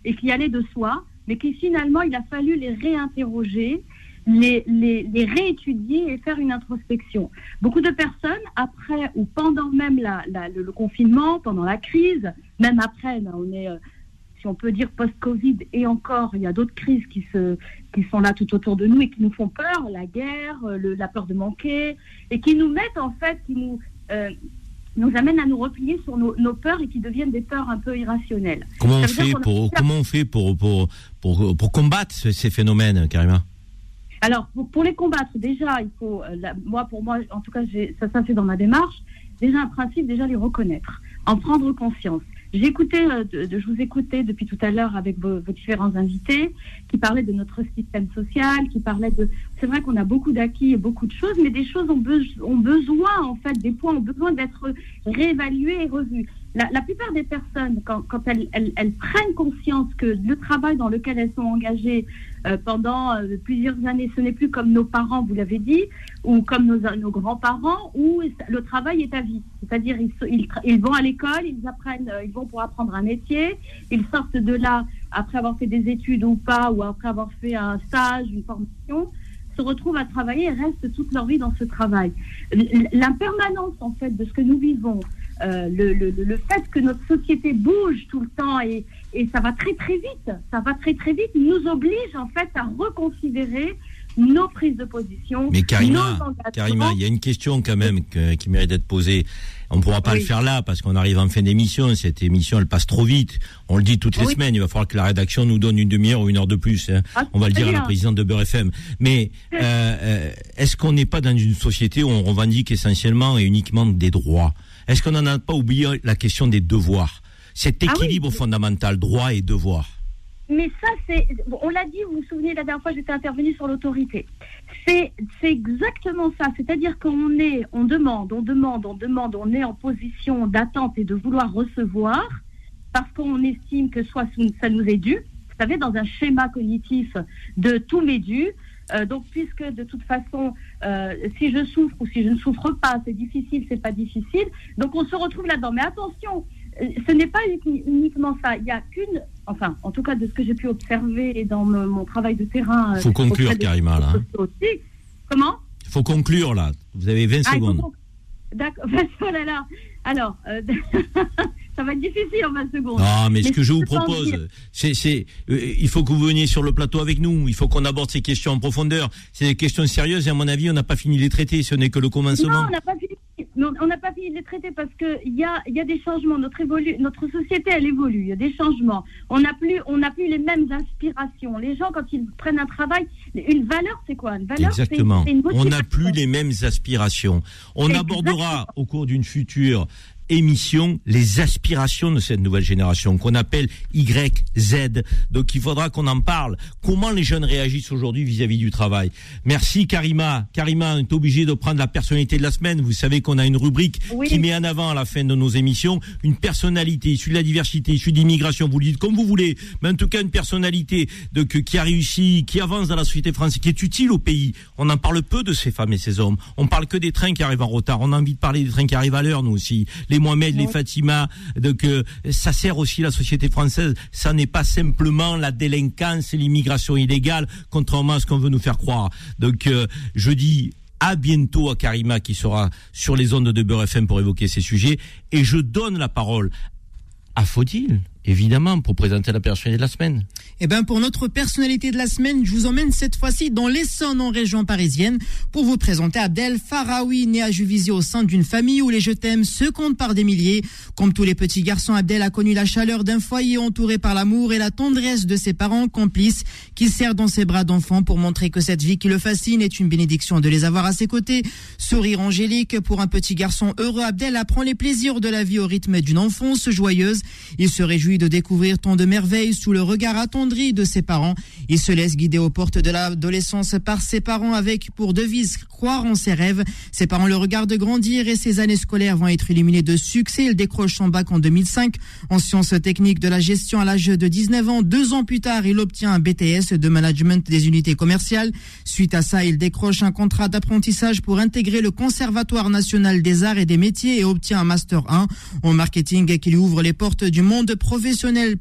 et qui allaient de soi, mais qui finalement il a fallu les réinterroger les, réétudier et faire une introspection. Beaucoup de personnes, après ou pendant même la, le, confinement, pendant la crise, même après, on est, euh, si on peut dire post-Covid, et encore, il y a d'autres crises qui, se, qui sont là tout autour de nous et qui nous font peur, la guerre, euh, la peur de manquer, et qui nous mettent en fait, qui nous... Euh, nous amènent à nous replier sur nos, peurs et qui deviennent des peurs un peu irrationnelles. Comment on fait, pour, comment on fait pour, pour, pour, pour combattre ces phénomènes, Karima? Alors, pour, les combattre, déjà, il faut, euh, moi, pour moi, en tout cas, ça, ça fait dans ma démarche, déjà un principe, déjà les reconnaître, en prendre conscience. J'écoutais, euh, je vous écoutais depuis tout à l'heure avec vos, différents invités qui parlaient de notre système social, qui parlaient de. C'est vrai qu'on a beaucoup d'acquis et beaucoup de choses, mais des choses ont, ont besoin, en fait, des points ont besoin d'être réévalués et revus la, plupart des personnes, quand, elles, prennent conscience que le travail dans lequel elles sont engagées euh, pendant euh, plusieurs années, ce n'est plus comme nos parents, vous l'avez dit, ou comme nos, grands-parents, où le travail est à vie. C'est-à-dire ils, ils, vont à l'école, ils apprennent, euh, ils vont pour apprendre un métier, ils sortent de là après avoir fait des études ou pas, ou après avoir fait un stage, une formation se retrouvent à travailler et restent toute leur vie dans ce travail. L'impermanence en fait de ce que nous vivons, euh, le, le, le fait que notre société bouge tout le temps et, et ça va très très vite, ça va très très vite, nous oblige en fait à reconsidérer nos prises de position. Mais Karima, nos engagements. Karima, il y a une question quand même que- qui mérite d'être posée. On ne pourra pas Oui. le faire là parce qu'on arrive en fin d'émission. Cette émission, elle passe trop vite. On le dit toutes les semaines. Il va falloir que la rédaction nous donne une demi-heure ou une heure de plus. hein. Ah, on va le dire à la présidente de Beurre FM. Mais euh, euh, est-ce qu'on n'est pas dans une société où on revendique essentiellement et uniquement des droits? Est-ce qu'on n'en a pas oublié la question des devoirs? Cet Ah oui. équilibre fondamental, droit et devoir. Mais ça, c'est. On l'a dit, vous vous souvenez, la dernière fois, j'étais intervenue sur l'autorité. C'est c'est exactement ça. C'est-à-dire qu'on est, on demande, on demande, on demande, on est en position d'attente et de vouloir recevoir parce qu'on estime que soit ça nous est dû. Vous savez, dans un schéma cognitif de tout m'est dû. Euh, donc, puisque de toute façon, euh, si je souffre ou si je ne souffre pas, c'est difficile, c'est pas difficile. Donc, on se retrouve là-dedans. Mais attention, euh, ce n'est pas uni- uniquement ça. Il n'y a qu'une, enfin, en tout cas de ce que j'ai pu observer dans me- mon travail de terrain. euh, Faut conclure, Karima, là, hein. aussi. Comment? Il faut conclure là. Vous avez 20 Ah, il secondes. D'accord. Oh là là. Alors, euh, ça va être difficile en 20 secondes. Non, mais ce que je vous propose, c'est, c'est, euh, il faut que vous veniez sur le plateau avec nous. Il faut qu'on aborde ces questions en profondeur. C'est des questions sérieuses et à mon avis, on n'a pas fini de les traiter. Ce n'est que le commencement. Non, on n'a pas fini. non, On n'a pas fini de les traiter parce que il y a, il y a des changements. Notre évolu, notre société, elle évolue. Il y a des changements. On n'a plus, on n'a plus les mêmes inspirations. Les gens, quand ils prennent un travail, une valeur, c'est quoi? Une valeur, c'est- Exactement. c'est une On n'a plus les mêmes aspirations. On abordera au cours d'une future émission les aspirations de cette nouvelle génération qu'on appelle YZ. Donc il faudra qu'on en parle. Comment les jeunes réagissent aujourd'hui vis-à-vis du travail? Merci Karima. Karima, on est obligé de prendre la personnalité de la semaine. Vous savez qu'on a une rubrique Oui. qui met en avant à la fin de nos émissions une personnalité issue de la diversité, issue de l'immigration. Vous le dites comme vous voulez, mais en tout cas une personnalité de, qui a réussi, qui avance dans la société française, qui est utile au pays. On en parle peu de ces femmes et ces hommes. On parle que des trains qui arrivent en retard. On a envie de parler des trains qui arrivent à l'heure, nous aussi. Les Mohamed, les Fatima. Donc euh, ça sert aussi la société française. Ça n'est pas simplement la délinquance et l'immigration illégale, contrairement à ce qu'on veut nous faire croire. Donc euh, je dis à bientôt à Karima qui sera sur les ondes de Beurre FM pour évoquer ces sujets. Et je donne la parole à Faudil, évidemment, pour présenter la personnalité de la semaine. Eh ben, pour notre personnalité de la semaine, je vous emmène cette fois-ci dans l'Essonne en région parisienne pour vous présenter Abdel Faraoui, né à Juvisy au sein d'une famille où les je t'aime se comptent par des milliers. Comme tous les petits garçons, Abdel a connu la chaleur d'un foyer entouré par l'amour et la tendresse de ses parents complices qui serrent dans ses bras d'enfant pour montrer que cette vie qui le fascine est une bénédiction de les avoir à ses côtés. Sourire angélique pour un petit garçon heureux, Abdel apprend les plaisirs de la vie au rythme d'une enfance joyeuse. Il se réjouit de découvrir tant de merveilles sous le regard attendri de ses parents. Il se laisse guider aux portes de l'adolescence par ses parents avec pour devise croire en ses rêves. Ses parents le regardent grandir et ses années scolaires vont être illuminées de succès. Il décroche son bac en 2005 en sciences techniques de la gestion à l'âge de 19 ans. Deux ans plus tard, il obtient un BTS de management des unités commerciales. Suite à ça, il décroche un contrat d'apprentissage pour intégrer le Conservatoire national des arts et des métiers et obtient un master 1 en marketing qui lui ouvre les portes du monde professionnel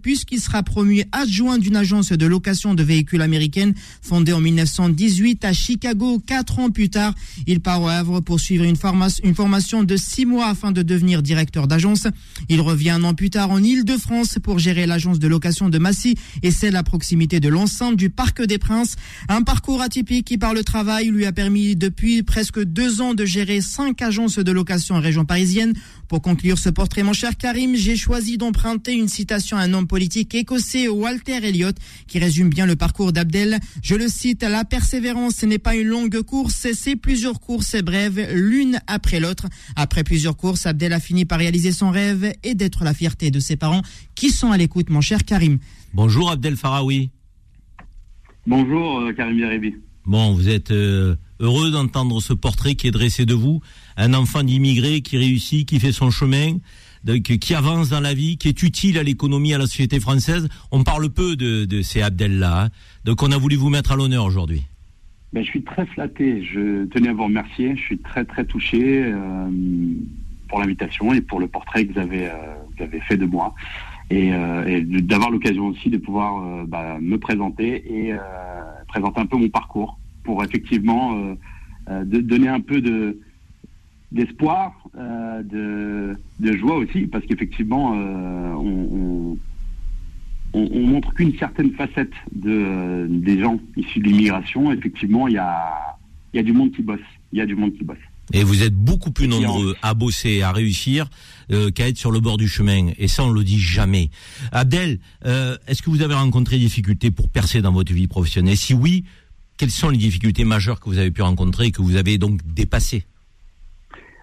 puisqu'il sera promu adjoint d'une agence de location de véhicules américaine fondée en 1918 à Chicago. Quatre ans plus tard, il part au Havre pour suivre une, une formation de six mois afin de devenir directeur d'agence. Il revient un an plus tard en Île-de-France pour gérer l'agence de location de Massy et celle à proximité de l'enceinte du Parc des Princes. Un parcours atypique qui, par le travail, lui a permis depuis presque deux ans de gérer cinq agences de location en région parisienne. Pour conclure ce portrait, mon cher Karim, j'ai choisi d'emprunter une citation à un homme politique écossais, Walter Elliott, qui résume bien le parcours d'Abdel. Je le cite, la persévérance ce n'est pas une longue course, c'est plusieurs courses brèves, l'une après l'autre. Après plusieurs courses, Abdel a fini par réaliser son rêve et d'être la fierté de ses parents qui sont à l'écoute, mon cher Karim. Bonjour Abdel Faraoui. Bonjour euh, Karim Yaribi. Bon, vous êtes euh, heureux d'entendre ce portrait qui est dressé de vous, un enfant d'immigré qui réussit, qui fait son chemin, donc, qui avance dans la vie, qui est utile à l'économie, à la société française. On parle peu de, de ces Abdel-là, hein. donc on a voulu vous mettre à l'honneur aujourd'hui. Ben, je suis très flatté. Je tenais à vous remercier. Je suis très très touché euh, pour l'invitation et pour le portrait que vous avez, euh, vous avez fait de moi. Et, euh, d'avoir l'occasion aussi de pouvoir euh, bah, me présenter et présenter un peu mon parcours pour effectivement de donner un peu de d'espoir, euh, de, de joie aussi, parce qu'effectivement, euh, on, on, on, on montre qu'une certaine facette de, des gens issus de l'immigration. Effectivement, il y a, y a du monde qui bosse. Il y a du monde qui bosse. Et vous êtes beaucoup plus nombreux à bosser, à réussir, euh, qu'à être sur le bord du chemin. Et ça, on le dit jamais. Abdel, euh, est-ce que vous avez rencontré des difficultés pour percer dans votre vie professionnelle? Si oui, quelles sont les difficultés majeures que vous avez pu rencontrer et que vous avez donc dépassées?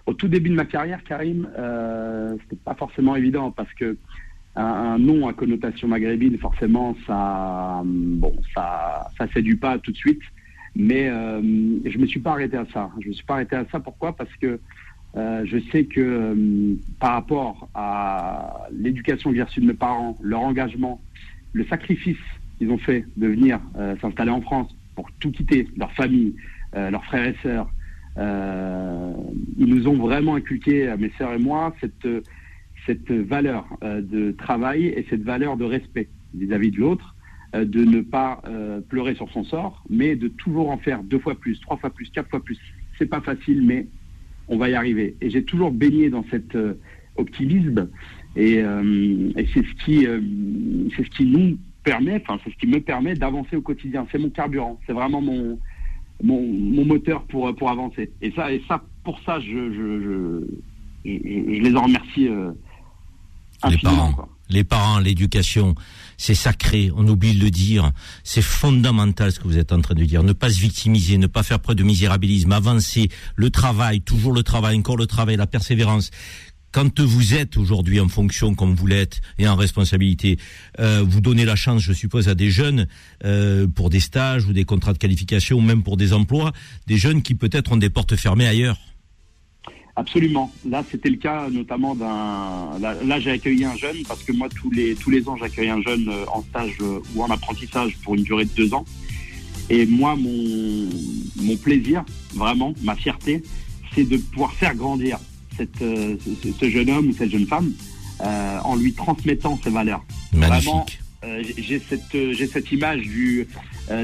Au tout début de ma carrière, Karim, euh, c'était pas forcément évident parce que un, nom à connotation maghrébine, forcément, ça, bon, ça, ça séduit pas tout de suite. Mais euh, je me suis pas arrêté à ça. Je me suis pas arrêté à ça. Pourquoi? Parce que euh, je sais que euh, par rapport à l'éducation que j'ai reçue de mes parents, leur engagement, le sacrifice qu'ils ont fait de venir s'installer en France pour tout quitter, leur famille, leurs frères et sœurs, ils nous ont vraiment inculqué, mes sœurs et moi, cette, cette valeur euh, de travail et cette valeur de respect vis-à-vis de l'autre, euh, de ne pas euh, pleurer sur son sort, mais de toujours en faire deux fois plus, trois fois plus, quatre fois plus. C'est pas facile, mais on va y arriver. Et j'ai toujours baigné dans cet euh, optimisme, et, euh, c'est ce qui, euh, c'est ce qui nous permet, enfin c'est ce qui me permet d'avancer au quotidien. C'est mon carburant, c'est vraiment mon, mon, mon moteur pour pour avancer. Et ça, et ça, pour ça, je je, je, je, je les en remercie euh, Les parents, quoi. les parents, l'éducation, c'est sacré. On oublie de le dire. C'est fondamental ce que vous êtes en train de dire. Ne pas se victimiser, ne pas faire preuve de misérabilisme, avancer, le travail, toujours le travail, encore le travail, la persévérance. Quand vous êtes aujourd'hui en fonction comme vous l'êtes et en responsabilité, euh, vous donnez la chance, je suppose, à des jeunes euh, pour des stages ou des contrats de qualification ou même pour des emplois, des jeunes qui peut-être ont des portes fermées ailleurs. Absolument. Là, c'était le cas notamment d'un. Là, là, j'ai accueilli un jeune parce que moi, tous les tous les ans, j'accueille un jeune euh, en stage ou en apprentissage pour une durée de deux ans. Et moi, mon mon plaisir, vraiment, ma fierté, c'est de pouvoir faire grandir cette euh, ce, ce jeune homme ou cette jeune femme euh, en lui transmettant ses valeurs. Magnifique. Vraiment, euh, j'ai- cette j'ai cette image du,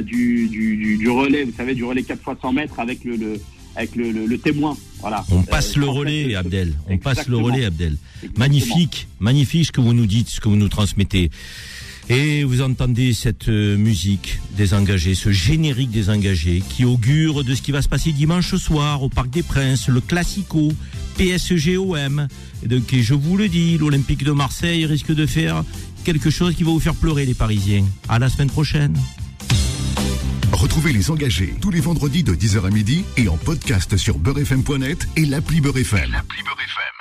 du, du, du, du relais, vous savez, du relais 4 fois 100 mètres avec le, le avec le, le, le témoin. Voilà. On passe Euh, le relais, Abdel. On passe le relais, Abdel. Exactement. Magnifique, magnifique ce que vous nous dites, ce que vous nous transmettez. Et vous entendez cette euh, musique des engagés, ce générique des engagés qui augure de ce qui va se passer dimanche soir au Parc des Princes, le Classico, PSG-OM. Et donc, et je vous le dis, l'Olympique de Marseille risque de faire quelque chose qui va vous faire pleurer les Parisiens. À la semaine prochaine. Retrouvez les engagés tous les vendredis de 10h à midi et en podcast sur beurrefm.net et l'appli Beurrefm. L'appli Beurrefm.